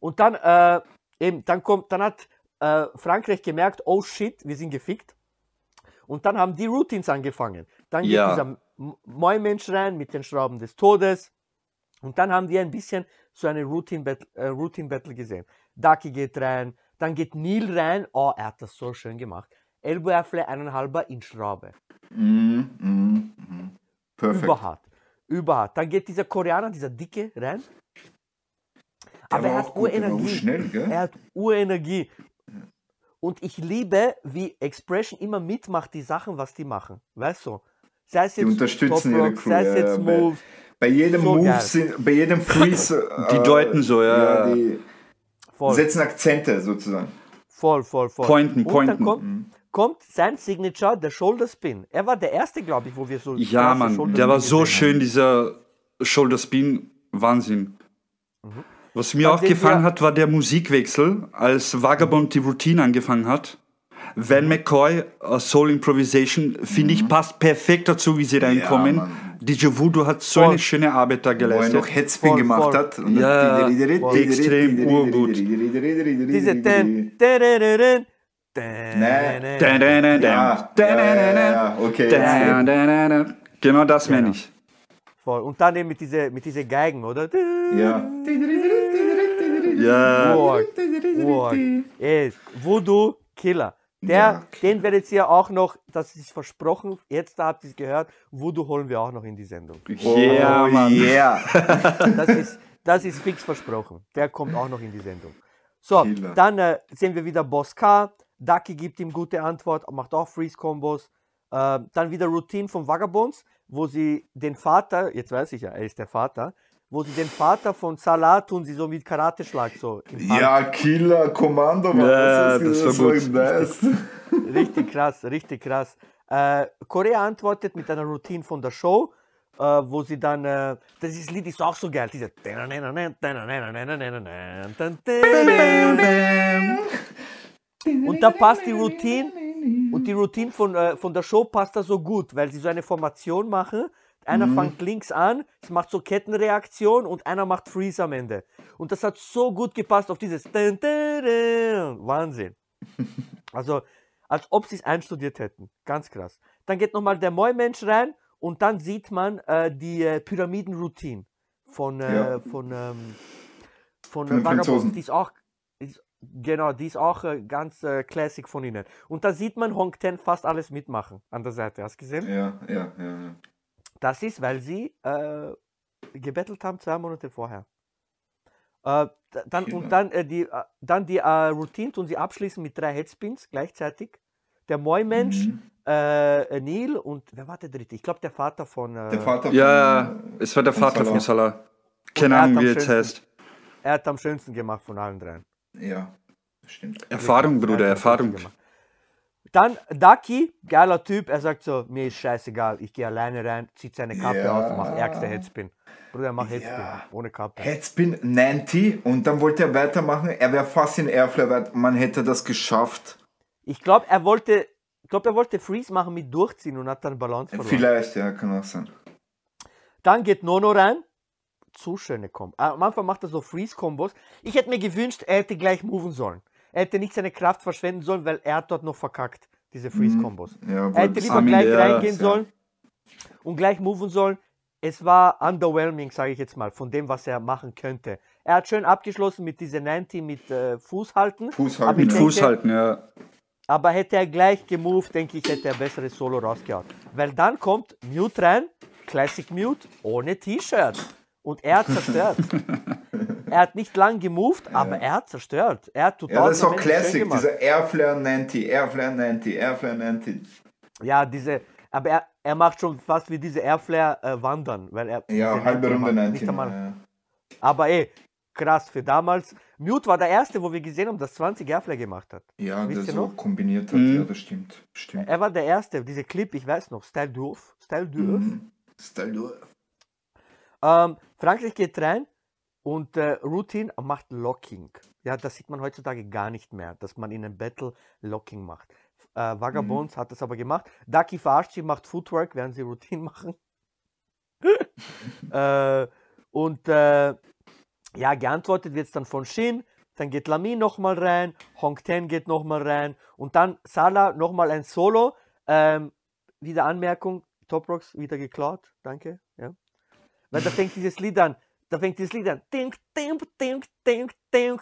Und dann, äh, eben, dann kommt, dann hat äh, Frankreich gemerkt, oh shit, wir sind gefickt. Und dann haben die Routines angefangen. Dann geht Ja. dieser M- Mäumensch rein mit den Schrauben des Todes. Und dann haben die ein bisschen so eine Routine-Battle äh, Routine Battle gesehen. Ducky geht rein, dann geht Neil rein. Oh, er hat das so schön gemacht. Elbow Airfly eineinhalber in Schraube. Mhm, mhm, mhm. Perfekt. Überhart. Überhart. Dann geht dieser Koreaner, dieser Dicke, rein. Aber war er hat gut, der Urenergie. schnell? Er hat Urenergie. Und ich liebe, wie Expression immer mitmacht, die Sachen, was die machen. Weißt du? Sei es Die jetzt unterstützen Top ihre Rock, Crew. sei es ja, jetzt ja. bei, Moves. bei jedem So Move, sind, bei jedem Freeze. Die äh, deuten so, ja. die Voll, setzen Akzente sozusagen. voll, voll, voll. Pointen, Und pointen. dann kommt, kommt sein Signature, der Shoulder Spin. Er war der erste, glaube ich, wo wir so. Ja, Mann, der war so schön, dieser Shoulder Spin. Wahnsinn. Was mir auch gefallen hat, war der Musikwechsel, als Vagabond die Routine angefangen hat. Van McCoy, uh, Soul Improvisation, finde ich, passt perfekt dazu, wie sie reinkommen. Mann. DJ Voodoo hat so Voll. eine schöne Arbeit da Wo er geleistet. noch Headspin Voll, gemacht voll. hat. Und Ja, extrem urgut. Diese. Ja, ja, ja, ja, ja, okay. Genau das meine ich. Voll. Und dann eben mit diese, mit diese Geigen, oder? Ja. Ja. Org, Org. Ey, Voodoo Killer. Der, Ja. den werdet ihr auch noch, das ist versprochen, jetzt habt ihr es gehört, Voodoo holen wir auch noch in die Sendung. Yeah, oh, Mann. yeah. Das ist, das ist fix versprochen. Der kommt auch noch in die Sendung. So, Killer. dann äh, sehen wir wieder Boss K. Ducky gibt ihm gute Antwort, macht auch Freeze-Kombos. Äh, dann wieder Routine von Vagabonds, wo sie den Vater, jetzt weiß ich ja, er ist der Vater, wo sie den Vater von Salah tun, sie so mit Karateschlag so. Ja, Killer, Kommando, Mann. Ja, das, das war gut. nice. Richtig krass, richtig krass. Äh, Korea antwortet mit einer Routine von der Show, äh, wo sie dann, äh, das ist- Lied ist auch so geil, diese und da passt die Routine und die Routine von, äh, von der Show passt da so gut, weil sie so eine Formation machen. Einer fängt links an, es macht so Kettenreaktion und einer macht Freeze am Ende. Und das hat so gut gepasst auf dieses Wahnsinn. Also, als ob sie es einstudiert hätten. Ganz krass. Dann geht nochmal der Moi-Mensch rein und dann sieht man äh, die äh, Pyramiden-Routine von, äh, Ja. von, ähm, von, Von äh, Vagabonds. Franzosen. Die ist auch, ist, genau, die ist auch äh, ganz äh, classic von ihnen. Und da sieht man Hong Ten fast alles mitmachen an der Seite. Hast du gesehen? Ja, ja, ja. ja. Das ist, weil sie äh, gebettelt haben zwei Monate vorher. Äh, dann, und dann äh, die, äh, dann die äh, Routine tun sie abschließen mit drei Headspins gleichzeitig. Der Moi-Mensch, Mhm. äh, Neil und wer war der dritte? Ich glaube, der Vater von. Äh, Der Vater Ja, von, es war der Vater Salah. von Salah. Keine Ahnung, wie er jetzt heißt. Er hat am schönsten gemacht von allen dreien. Ja, stimmt. Erfahrung, Er Bruder, Erfahrung. gemacht. Dann Ducky, geiler Typ, er sagt so, mir ist scheißegal, ich gehe alleine rein, zieht seine Kappe Ja. aus und macht ärgste Headspin. Bruder, mach Headspin, Ja. ohne Kappe. Headspin 90 und dann wollte er weitermachen. Er wäre fast in Airflyer weit. Man hätte das geschafft. Ich glaube, er wollte, ich glaube, er wollte Freeze machen mit Durchziehen und hat dann Balance verloren. Vielleicht, ja, kann auch sein. Dann geht Nono rein. Zu schöne Kombo. Am Anfang macht er so Freeze-Kombos. Ich hätte mir gewünscht, er hätte gleich moven sollen. Er hätte nicht seine Kraft verschwenden sollen, weil er hat dort noch verkackt, diese Freeze-Kombos. Ja, Er hätte lieber gleich reingehen sollen und gleich moven sollen. Es war underwhelming, sage ich jetzt mal, von dem, was er machen könnte. Er hat schön abgeschlossen mit dieser 90 mit äh, Fuß halten. Fuß Aber halten. Mit ja. Fuß denke- halten, ja. Aber hätte er gleich gemoved, denke ich, hätte er besseres Solo rausgehauen. Weil dann kommt Mute rein, Classic Mute, ohne T-Shirt. Und er hat zerstört. er hat nicht lang gemoved, aber er hat zerstört. Er hat total Ja, das ist auch Classic, dieser Airflare 90, Airflare 90, Airflare 90. Ja, diese, aber er, er macht schon fast wie diese Airflare äh, wandern. Weil er Ja, halbe 90 Runde macht. 90. Nicht einmal, ja. Aber ey, krass für damals. Mute war der erste, wo wir gesehen haben, dass 20 Airflare gemacht hat. Ja, der Wisst ihr so noch? kombiniert hat, Mhm. ja, das stimmt. Stimmt. Er war der erste, diese Clip, ich weiß noch, Style Doof. Style Doof. Mhm. Style du- Ähm, Frankreich geht rein und äh, Routine macht Locking. Ja, das sieht man heutzutage gar nicht mehr, dass man in einem Battle Locking macht. Äh, Vagabonds hat das aber gemacht. Ducky verarscht sie, macht Footwork, während sie Routine machen. äh, und äh, ja, geantwortet wird es dann von Shin. Dann geht Lamy nochmal rein, Hong Ten geht nochmal rein und dann Salah nochmal ein Solo. Ähm, wieder Anmerkung, Top Rocks wieder geklaut, danke. Ja. Weil da fängt dieses Lied an. Da fängt dieses Lied an. Ding, ding, ding, ding, ding.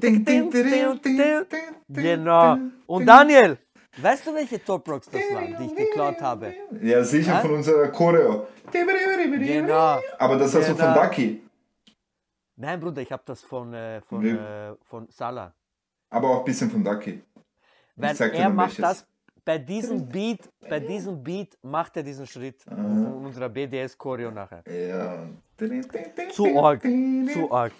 Ding, Ding, ding, ding, Genau. Und. Daniel, weißt du, welche Top Rocks das waren, die ich geklaut habe? Ja, sicher von unserer Choreo. Genau. Aber das hast du von Genau. Ducky. Nein, Bruder, ich habe das von, äh, von, äh, von Salah. Aber auch ein bisschen von Ducky. Weil zeig dir er macht welches. das bei diesem Beat, bei diesem Beat macht er diesen Schritt von unserer BDS-Choreo nachher. Ja. Zu arg, zu arg.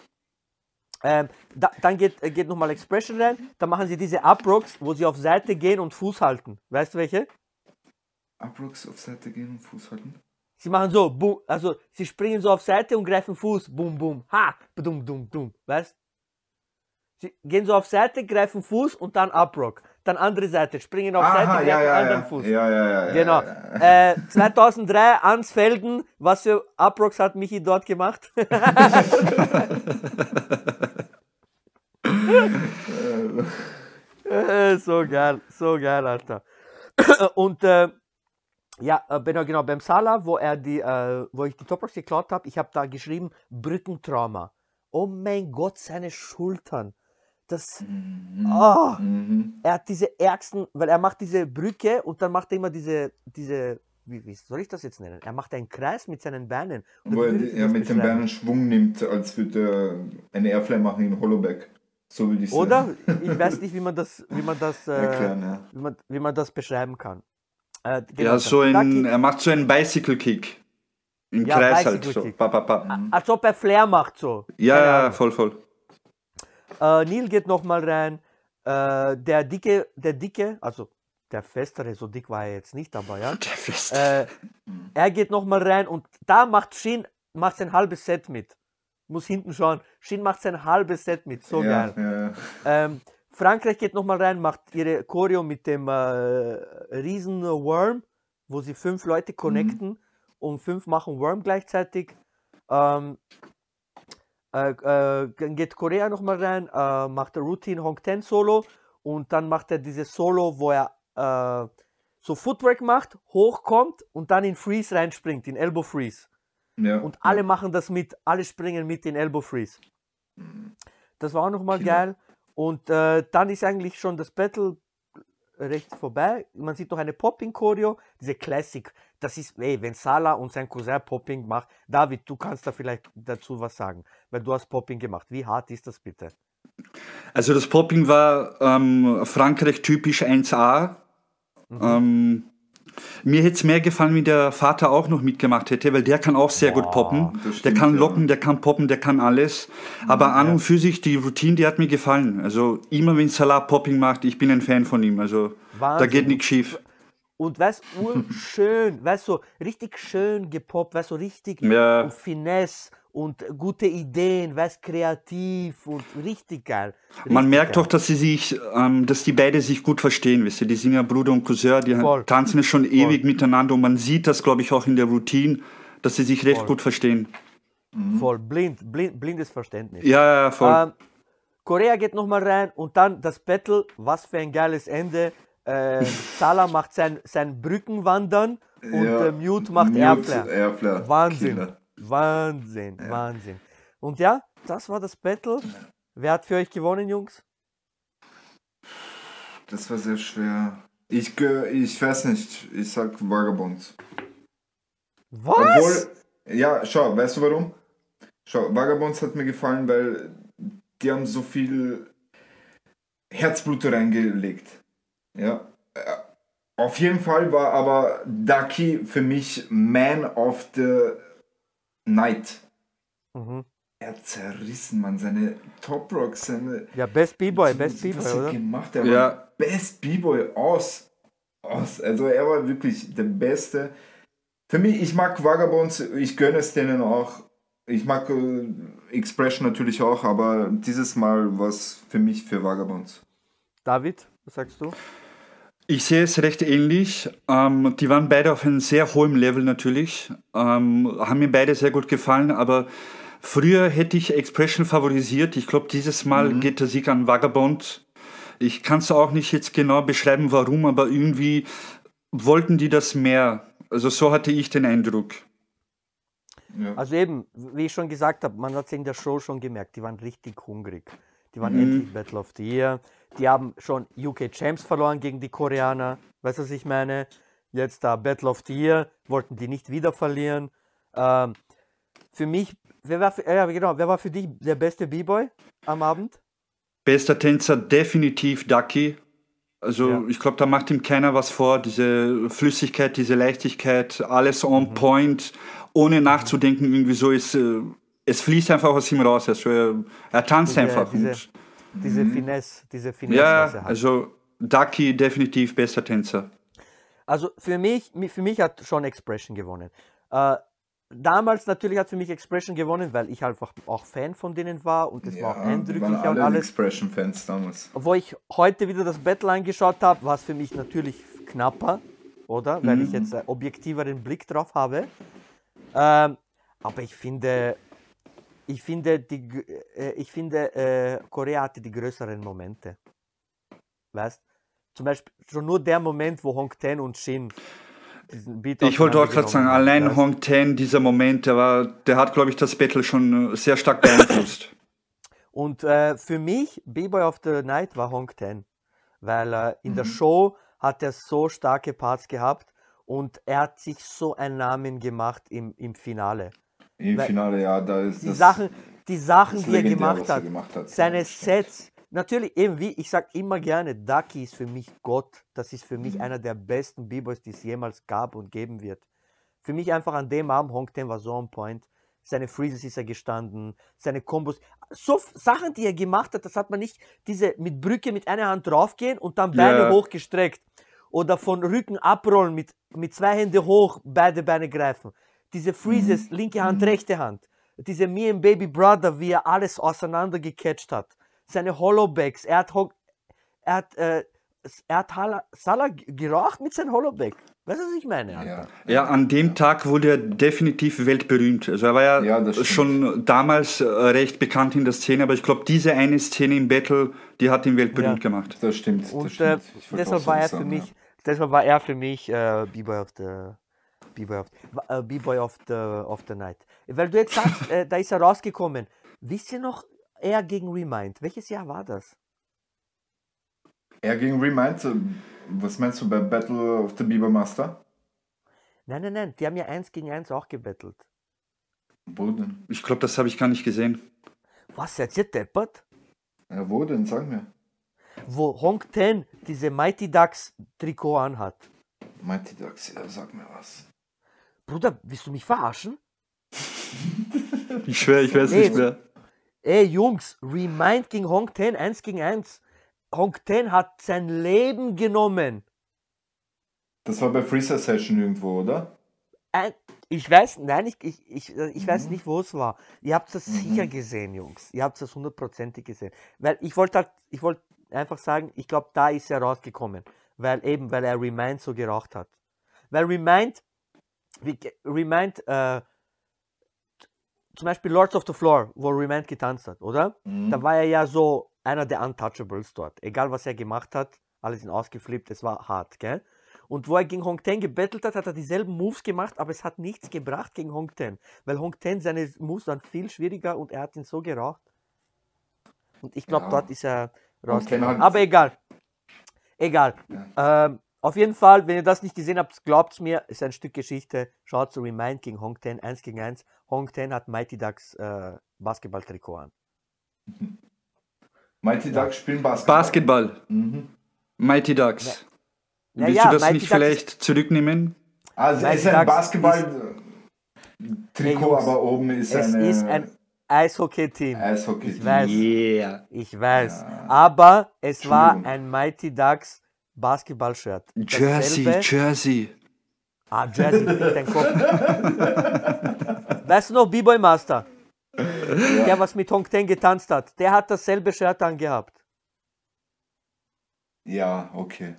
Ähm, da, dann geht, äh, geht nochmal Expression rein, dann machen sie diese Uprocks, wo sie auf Seite gehen und Fuß halten. Weißt du welche? Abrooks auf Seite gehen und Fuß halten. Sie machen so, boom, also sie springen so auf Seite und greifen Fuß, boom, boom, ha, dum, dum, dum, weißt? Sie gehen so auf Seite, greifen Fuß und dann Uprock. Dann andere Seite, springen auf Seite, Aha, ja, ja, anderen ja. Fuß. Ja, ja, ja. Genau. ja. Äh, 2003 Ansfelden, was für Uprocks hat Michi dort gemacht? Äh, so geil, so geil, Alter. Und äh, ja, äh, genau, genau, beim Salah, wo er die, äh, wo ich die Toprox geklaut habe, ich habe da geschrieben, Brückentrauma. Oh mein Gott, seine Schultern. Das, ah, Mhm. er hat diese ärgsten, weil er macht diese Brücke und dann macht er immer diese, diese, wie, wie soll ich das jetzt nennen? Er macht einen Kreis mit seinen Beinen. Wo er, er mit den? Beinen Schwung nimmt, als würde er eine Airfly machen im Hollowback. So würde ich Oder? sagen. Ich weiß nicht, wie man das, wie man das, äh, Erklären, ja. wie man, wie man das beschreiben kann. Äh, genau, Ja, so ein, er macht so einen Bicycle Kick. Im Ja, Kreis halt so. Pa, pa, pa. Als ob er Flair macht so. Ja, ja, voll, voll. Äh, Neil geht nochmal rein. Äh, der dicke, der dicke, also der festere, so dick war er jetzt nicht, aber ja. Der Fest. Äh, er geht nochmal rein und da macht Shin macht sein halbes Set mit. Muss hinten schauen. Shin macht sein halbes Set mit. So ja, geil. ja. Ähm, Frankreich geht nochmal rein, macht ihre Choreo mit dem äh, riesen Worm, wo sie fünf Leute connecten und fünf machen Worm gleichzeitig. Ähm, äh, äh, dann geht Korea nochmal rein, äh, macht der Routine Hong Ten Solo und dann macht er dieses Solo, wo er äh, so Footwork macht, hochkommt und dann in Freeze reinspringt, in Elbow Freeze. ja. Und alle machen das mit, alle springen mit in Elbow Freeze. Das war auch nochmal Killer. geil. Und äh, dann ist eigentlich schon das Battle recht vorbei. Man sieht noch eine Popping-Choreo, diese Classic. Das ist, ey, wenn Salah und sein Cousin Popping macht, David, du kannst da vielleicht dazu was sagen, weil du hast Popping gemacht. Wie hart ist das bitte? Also das Popping war ähm, Frankreich typisch 1A. Ähm, mir hätte es mehr gefallen, wenn der Vater auch noch mitgemacht hätte, weil der kann auch sehr gut poppen. das Der stimmt, kann ja. locken, der kann poppen, der kann alles. Aber an und für sich, die Routine, die hat mir gefallen. Also immer wenn Salah Popping macht, ich bin ein Fan von ihm. Also da Wahnsinn. geht nichts schief. Und weißt urschön, weißt du, richtig schön gepoppt, weißt du, richtig Ja. und Finesse und gute Ideen, weißt kreativ und richtig geil. Man Richtig merkt geil. doch, dass sie sich, ähm, dass die beide sich gut verstehen, wisst ihr. Die sind ja Bruder und Cousin, die Voll. tanzen ja schon ewig miteinander und man sieht das, glaube ich, auch in der Routine, dass sie sich recht Voll. gut verstehen. Voll blind, blind, blindes Verständnis. Ja, ja, voll. Ähm, Korea geht nochmal rein und dann das Battle, was für ein geiles Ende. Äh, Salah macht sein, sein Brückenwandern und Ja. äh, Mute macht Mute, Airflare. Airflare. Wahnsinn, Killer. Wahnsinn, Wahnsinn. Und ja, das war das Battle. Wer hat für euch gewonnen, Jungs? Das war sehr schwer. Ich, ich weiß nicht, ich sag Vagabonds. Was? Obwohl, ja, schau, weißt du warum? Schau, Vagabonds hat mir gefallen, weil die haben so viel Herzblut reingelegt. Ja. Äh, Auf jeden Fall war aber Ducky für mich Man of the Night. Mhm. Er hat zerrissen, man, seine Top Rocks, seine. Ja, Best B-Boy, Best was B-Boy, er oder? gemacht hat. Ja. war Best B-Boy aus. aus. Also er war wirklich der Beste. Für mich, ich mag Vagabonds, ich gönne es denen auch. Ich mag äh, Expression natürlich auch, aber dieses Mal war es für mich für Vagabonds. David, was sagst du? Ich sehe es recht ähnlich. Ähm, die waren beide auf einem sehr hohen Level natürlich. Ähm, haben mir beide sehr gut gefallen, aber früher hätte ich Expression favorisiert. Ich glaube, dieses Mal geht der Sieg an Vagabond. Ich kann es auch nicht jetzt genau beschreiben, warum, aber irgendwie wollten die das mehr. Also so hatte ich den Eindruck. Ja. Also eben, wie ich schon gesagt habe, man hat es in der Show schon gemerkt, die waren richtig hungrig. Die waren Mhm. endlich Battle of the Year. Die haben schon UK Champs verloren gegen die Koreaner. Weißt du, was ich meine? Jetzt da Battle of the Year, wollten die nicht wieder verlieren. Ähm, für mich, wer war für, ja, genau, wer war für dich der beste B-Boy am Abend? Bester Tänzer definitiv Ducky. Also Ja. ich glaube, da macht ihm keiner was vor. Diese Flüssigkeit, diese Leichtigkeit, alles Mhm. on point, ohne nachzudenken irgendwie so ist. Äh, es fließt einfach aus ihm raus. Also er, er tanzt Diese- einfach. diese- Diese Finesse, diese Finesse, ja, also Ducky definitiv bester Tänzer. Also für mich, mi- für mich hat schon Expression gewonnen. Äh, damals natürlich hat für mich Expression gewonnen, weil ich einfach auch Fan von denen war und es war auch Ja, wir waren eindrücklicher und alle alles. Expression-Fans damals. Wo ich heute wieder das Battle angeschaut habe, war es für mich natürlich knapper, oder? Weil ich jetzt einen objektiveren Blick drauf habe. Ähm, aber ich finde, ich finde, die, äh, ich finde äh, Korea hatte die größeren Momente. Weißt Zum Beispiel schon nur der Moment, wo Hong Ten und Shin Ich wollte auch gerade sagen, allein weißt? Hong Ten, dieser Moment, der, war, der hat, glaube ich, das Battle schon äh, sehr stark beeinflusst. Und äh, für mich, B-Boy of the Night war Hong Ten. Weil äh, in Mhm. der Show hat er so starke Parts gehabt und er hat sich so einen Namen gemacht im, im Finale. Im Finale, ja, da ist Die das. Sachen, die Sachen die er gemacht hat, gemacht hat. seine. Sets, natürlich eben wie, ich sag immer gerne, Ducky ist für mich Gott. Das ist für mich Mhm. einer der besten B-Boys, die es jemals gab und geben wird. Für mich einfach an dem Abend, Hong Ten war so on point. Seine Freezes ist er gestanden, seine Kombos. So Sachen, die er gemacht hat, das hat man nicht, diese mit Brücke mit einer Hand draufgehen und dann Beine Ja. hochgestreckt. Oder von Rücken abrollen, mit, mit zwei Hände hoch, beide Beine greifen. Diese Freezes, linke Hand, rechte Hand. Diese Me and Baby Brother, wie er alles auseinandergecatcht hat. Seine Hollowbacks, er hat, er hat, äh, er hat Hala- Salah geraucht mit seinem Hollowback. Weißt du, was ich meine? Alter? Ja. Ja, an dem Tag wurde er definitiv weltberühmt. Also er war ja, Ja, schon damals äh, recht bekannt in der Szene, aber ich glaube, diese eine Szene im Battle, die hat ihn weltberühmt Ja. gemacht. Das stimmt. Das Und äh, stimmt. Wollte deshalb war er sagen, für mich, deshalb war er für mich äh, B-Boy of the B-Boy of, äh, B-Boy of the of the Night. Weil du jetzt sagst, äh, da ist er rausgekommen. Wisst ihr noch, er gegen Remind? Welches Jahr war das? Er gegen Remind, was meinst du bei Battle of the Bieber Master? Nein, nein, nein, die haben ja eins gegen eins auch gebettelt. Wo denn? Ich glaube, das habe ich gar nicht gesehen. Was, seid ihr deppert? Ja, wo denn? Sag mir. Wo Hong Ten diese Mighty Ducks Trikot anhat. Mighty Ducks, ja, sag mir was. Bruder, willst du mich verarschen? Ich schwöre, ich weiß Nee, nicht mehr. Ey, Jungs, Remind gegen Hong Ten, 1 gegen 1. Hong Ten hat sein Leben genommen. Das war bei Freezer Session irgendwo, oder? Ein, ich weiß, nein, ich, ich, ich, ich weiß Mhm. nicht, wo es war. Ihr habt das sicher gesehen, Jungs. Ihr habt das hundertprozentig gesehen. Weil ich wollte halt, ich wollte einfach sagen, ich glaube, da ist er rausgekommen. Weil eben, weil er Remind so geraucht hat. Weil Remind, wie, Remind, äh, zum Beispiel Lords of the Floor, wo Remind getanzt hat, oder? Mhm. Da war er ja so einer der Untouchables dort. Egal was er gemacht hat, alle sind ausgeflippt, es war hart, gell? Und wo er gegen Hong Ten gebettelt hat, hat er dieselben Moves gemacht, aber es hat nichts gebracht gegen Hong Ten. Weil Hong Ten, seine Moves waren viel schwieriger und er hat ihn so geraucht. Und ich glaube, Ja. dort ist er rausgekommen. Aber egal. Egal. Ähm, auf jeden Fall, wenn ihr das nicht gesehen habt, glaubt mir, ist ein Stück Geschichte. Schaut zu Remind gegen Hong Ten, 1 gegen 1. Hong Ten hat Mighty Ducks äh, Basketball-Trikot an. Mighty Ducks spielen Basketball. Basketball. Mhm. Mighty Ducks. Ja, Willst ja, du das Mighty nicht Ducks vielleicht zurücknehmen? Also Mighty es ist ein Basketball-Trikot, aber oben ist Es eine ist ein Eishockey-Team. Eishockey. Ich weiß. Yeah. Ich weiß. Ja. Aber es war ein Mighty Ducks Basketball-Shirt. Jersey, Jersey. Ah, Jersey, dein Kopf. weißt du noch, B-Boy Master? Der, was mit Hong Ten getanzt hat, der hat dasselbe Shirt angehabt. Ja, okay.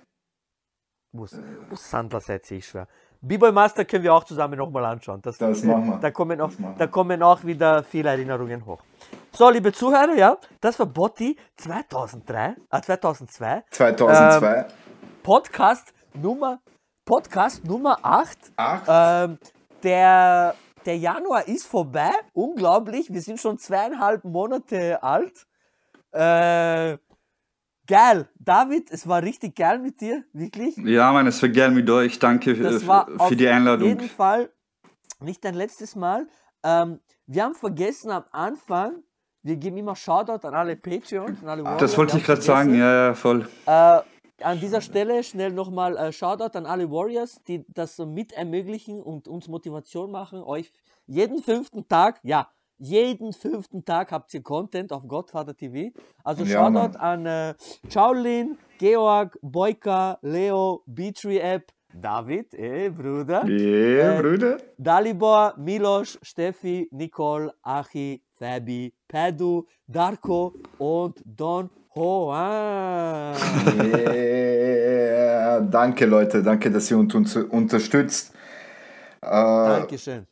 Muss, muss Sandler seid ich schwer. B-Boy Master können wir auch zusammen nochmal anschauen. Das, Das machen wir. Da kommen, auch, da kommen auch wieder viele Erinnerungen hoch. So, liebe Zuhörer, ja, das war Botti 2003, äh, 2002. 2002. Podcast Nummer, Podcast Nummer 8. Acht. Ähm, der, der Januar ist vorbei. Unglaublich. Wir sind schon zweieinhalb Monate alt. Äh, geil. David, es war richtig geil mit dir. Wirklich. Ja, Mann, es war gern mit euch. Danke für, Das war für auf die Einladung. jeden Fall nicht dein letztes Mal. Ähm, wir haben vergessen am Anfang, wir geben immer Shoutout an alle Patreons, an alle Warriors. Das wollte ich gerade sagen, ja, ja, voll. Äh, an dieser Stelle schnell nochmal äh, Shoutout an alle Warriors, die das so mit ermöglichen und uns Motivation machen, euch jeden fünften Tag, ja, jeden fünften Tag habt ihr Content auf Godfather TV. Also Ja, Shoutout an äh, Shaolin, Georg, Boyka, Leo, Beatree App, David, eh, Bruder, Yeah, Äh, Bruder. Dalibor, Milos, Steffi, Nicole, Achi, Fabi, Pedro, Darko und Don Juan. Yeah. Danke, Leute. Danke, dass ihr uns unterstützt. Äh, Dankeschön.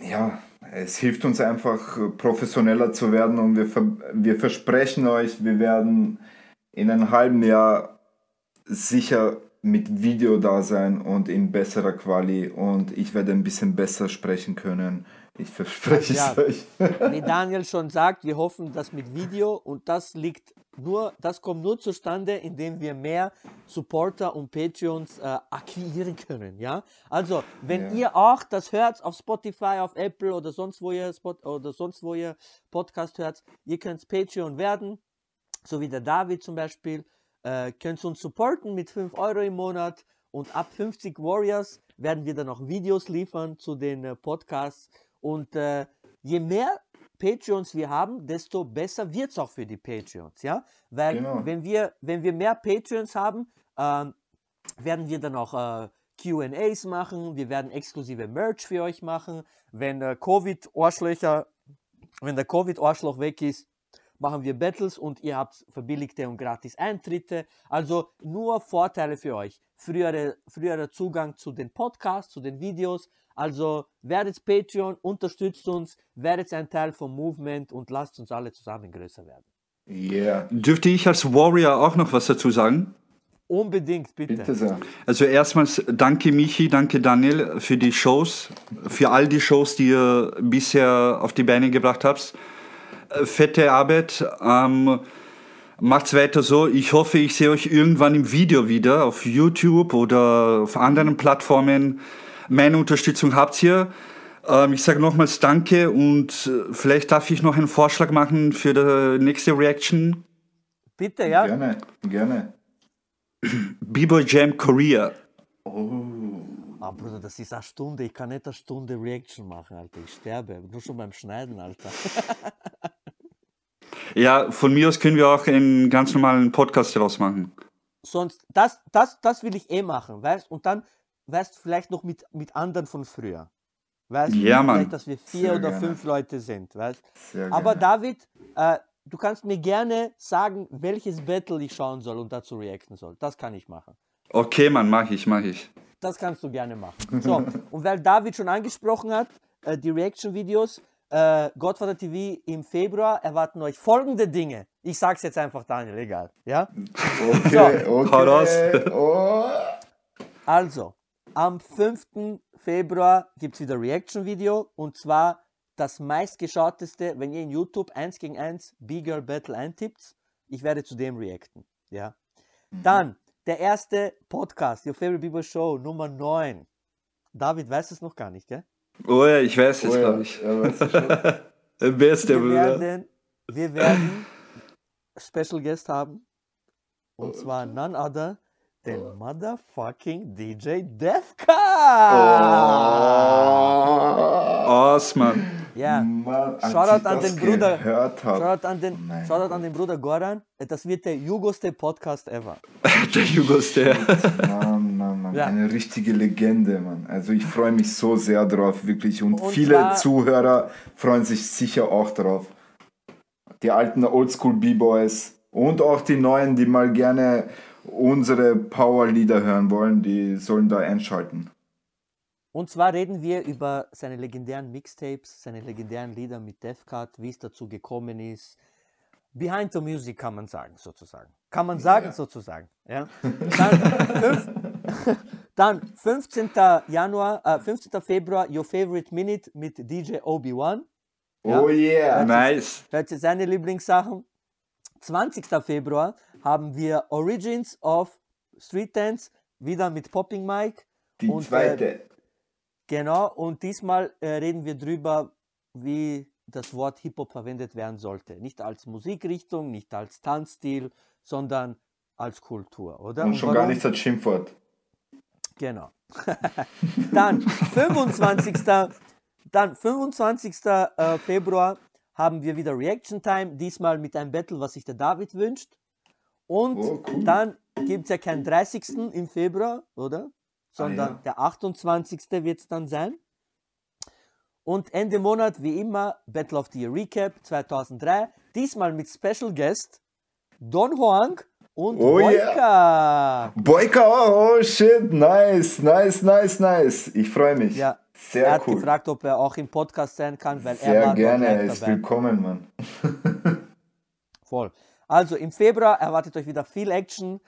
ja, es hilft uns einfach, professioneller zu werden und wir, ver wir versprechen euch, wir werden in einem halben Jahr sicher mit Video da sein und in besserer Quali und ich werde ein bisschen besser sprechen können. Ich verspreche Ja. es euch. Wie Daniel schon sagt, wir hoffen, dass mit Video und das liegt nur, das kommt nur zustande, indem wir mehr Supporter und Patreons äh, akquirieren können. Ja, also wenn Ja. ihr auch das hört auf Spotify, auf Apple oder sonst wo ihr Spot oder sonst wo ihr Podcast hört, ihr könnt Patreon werden, so wie der David zum Beispiel, äh, könnt uns supporten mit 5 Euro im Monat Und ab 50 Warriors werden wir dann auch Videos liefern zu den äh, Podcasts. Und äh, je mehr Patreons wir haben, desto besser wird es auch für die Patreons, ja? Weil Genau. wenn, wir, wenn wir mehr Patreons haben, ähm, werden wir dann auch äh, QAs machen, wir werden exklusive Merch für euch machen. Wenn der Covid-Arschlöcher, wenn der Covid-Arschloch weg ist, machen wir Battles und ihr habt verbilligte und gratis Eintritte. Also nur Vorteile für euch. Frühere, früherer Zugang zu den Podcasts, zu den Videos. Also werdet Patreon, unterstützt uns, werdet ein Teil vom Movement und lasst uns alle zusammen größer werden. Yeah. Dürfte ich als Warrior auch noch was dazu sagen? Unbedingt, bitte. Bitte sehr. Also erstmals danke Michi, danke Daniel für die Shows, für all die Shows, die ihr bisher auf die Beine gebracht habt. Äh, Fette Arbeit. Ähm, macht's weiter so. Ich hoffe, ich sehe euch irgendwann im Video wieder auf YouTube oder auf anderen Plattformen. Meine Unterstützung habt ihr. Ähm, ich sage nochmals Danke und äh, vielleicht darf ich noch einen Vorschlag machen für die nächste Reaction. Bitte, ja. Gerne, gerne. B-Boy Jam Korea. Ah, Bruder, das ist eine Stunde. Ich kann nicht eine Stunde Reaction machen, Alter. Ich sterbe. Nur schon beim Schneiden, Alter. Ja, von mir aus können wir auch einen ganz normalen Podcast daraus machen. Sonst, das, das, das will ich eh machen, weißt Und dann, weißt vielleicht noch mit, mit anderen von früher. Weißt Ja, Mann. Vielleicht, dass wir vier Sehr oder gerne. fünf Leute sind, weißt Aber gerne. David, äh, du kannst mir gerne sagen, welches Battle ich schauen soll und dazu reacten soll. Das kann ich machen. Okay, Mann, mach ich, mach ich. Das kannst du gerne machen. So, und weil David schon angesprochen hat, äh, die Reaction-Videos, äh, Godfather TV im Februar erwarten euch folgende Dinge. Ich sag's jetzt einfach, Daniel, egal. Ja? Okay, okay. Hau raus. Oh. Also, am 5. Februar gibt es wieder Reaction-Video und zwar das meistgeschauteste, wenn ihr in YouTube 1 gegen 1 B-Girl Battle eintippt. Ich werde zu dem reacten. Ja. Dann der erste Podcast, Your Favorite B-Boy Show, Nummer 9. David weiß es noch gar nicht, gell? Oh ja, ich weiß es, Oh ja, glaube ich. ja, weißt du schon. Der Beste, Wir Bruder. werden, wir werden Special Guest haben. Und zwar none other than motherfucking DJ Defka! Awesome, Mann. Ja. Mann, Shoutout an den Bruder. Shoutout an, den, Mein Shoutout an den Bruder Goran. Das wird der jugoste Podcast ever. Der Jugos, der. Mann, Mann, Mann. Ja. Eine richtige Legende, Mann. Also ich freue mich so sehr drauf, wirklich. Und, Und viele zwar- Zuhörer freuen sich sicher auch drauf. Die alten Oldschool B-Boys und auch die neuen, die mal gerne unsere Power-Lieder hören wollen, die sollen da einschalten. Und zwar reden wir über seine legendären Mixtapes, seine legendären Lieder mit Defcat, wie es dazu gekommen ist. Behind the Music kann man sagen, sozusagen. Kann man sagen, sozusagen. Ja? Dann, fünf, dann 15. Januar, äh, 15. Februar, Your Favorite Minute mit DJ Obi-Wan. Ja. Oh yeah! Nice. Hört ihr seine Lieblingssachen? 20. Februar haben wir Origins of Street Dance, wieder mit Popping Mike. Die Und, äh, zweite. Genau, und diesmal äh, reden wir drüber, wie das Wort Hip-Hop verwendet werden sollte. Nicht als Musikrichtung, nicht als Tanzstil, sondern als Kultur, oder? und schon warum? gar nichts als Schimpfwort. Genau. dann 25. Dann 25. äh, Februar haben wir wieder Reaction Time, diesmal mit einem Battle, was sich der David wünscht. Und Oh, cool. dann gibt es ja keinen 30. im Februar, oder? Sondern Ah, ja. der 28. wird es dann sein. Und Ende Monat, wie immer, Battle of the Year Recap 2003. Diesmal mit Special Guest Don Huang und Oh, Boyka. Boyka, oh, oh shit, nice, nice, nice, nice. Ich freue mich. Ja, Sehr er hat cool. gefragt, ob er auch im Podcast sein kann, weil er Sehr war gerne, er ist dabei. willkommen, Mann. Voll. Also im Februar erwartet euch wieder viel Action,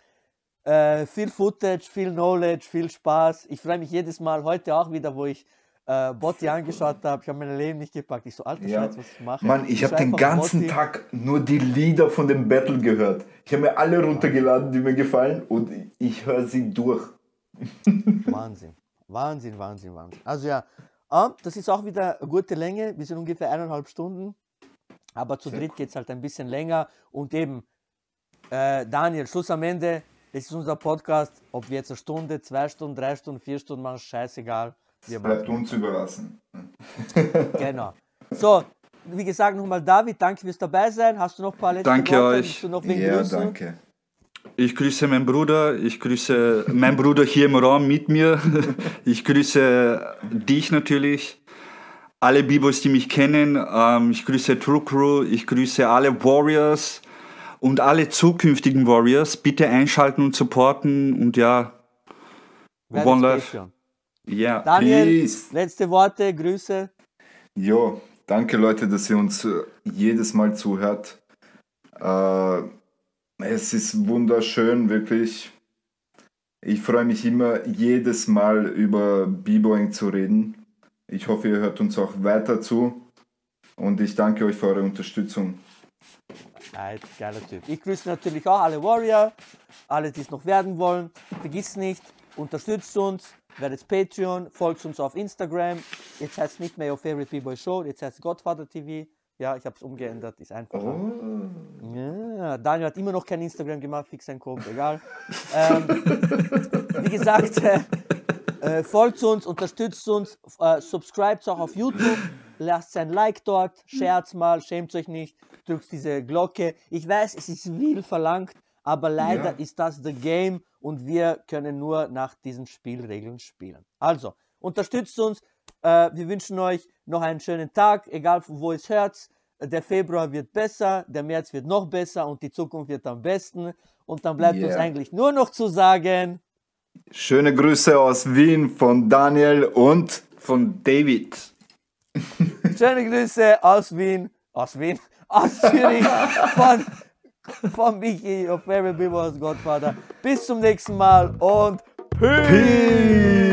äh, viel Footage, viel Knowledge, viel Spaß. Ich freue mich jedes Mal, heute auch wieder, wo ich äh, Botti angeschaut habe. Ich habe mein Leben nicht gepackt. Ich so, alter Ja. Scheiß, was ich mache. Mann, ich habe so den ganzen Botti. Tag nur die Lieder von dem Battle gehört. Ich habe mir alle runtergeladen, die mir gefallen und ich höre sie durch. Wahnsinn. Wahnsinn, Wahnsinn, Wahnsinn. Also ja, ah, das ist auch wieder eine gute Länge. Wir sind ungefähr eineinhalb Stunden. Aber zu dritt geht es halt ein bisschen länger. Und eben, äh, Daniel, Schluss am Ende. Das ist unser Podcast. Ob wir jetzt eine Stunde, zwei Stunden, drei Stunden, vier Stunden machen, scheißegal. Wir. Bleibt uns überlassen. Genau. So, wie gesagt, nochmal David, danke fürs dabei sein. Hast du noch ein paar letzte Danke Worte? euch. Du noch wen Ja, grüßen? danke. Ich grüße meinen Bruder, ich grüße meinen Bruder hier im Raum mit mir. Ich grüße dich natürlich, alle B-Boys, die mich kennen. Ähm, Ich grüße True Crew, ich grüße alle Warriors und alle zukünftigen Warriors. Bitte einschalten und supporten und ja, Werdet One. Patreon. ja. Daniel, Peace. letzte Worte, Grüße. Jo, danke Leute, dass ihr uns äh, jedes Mal zuhört. Äh, es ist wunderschön, wirklich. Ich freue mich immer, jedes Mal über B-Boying zu reden. Ich hoffe, ihr hört uns auch weiter zu. Und ich danke euch für eure Unterstützung. Ein geiler Typ. Ich grüße natürlich auch alle Warrior, alle, die es noch werden wollen. Vergiss nicht, unterstützt uns, werdet Patreon, folgt uns auf Instagram. Jetzt heißt es nicht mehr Your Favorite B-Boy Show, jetzt heißt es Godfather TV. Ja, ich habe es umgeändert, ist einfacher. Oh. Ja, Daniel hat immer noch kein Instagram gemacht, fix ein Code, egal. ähm, wie gesagt, äh, äh, folgt uns, unterstützt uns, äh, subscribt auch auf YouTube, lasst ein Like dort, shares mal, schämt euch nicht, drückt diese Glocke. Ich weiß, es ist viel verlangt, aber leider Ja. ist das the game und wir können nur nach diesen Spielregeln spielen. Also, unterstützt uns, äh, wir wünschen euch noch einen schönen Tag, egal wo es hört. Der Februar wird besser, der März wird noch besser und die Zukunft wird am besten. Und dann bleibt uns Yeah. eigentlich nur noch zu sagen, Schöne Grüße aus Wien von Daniel und Von David. schöne Grüße aus Wien, aus Wien, aus Zürich, von, von Michi, your favorite people Godfather. Bis zum nächsten Mal und Peace. Peace.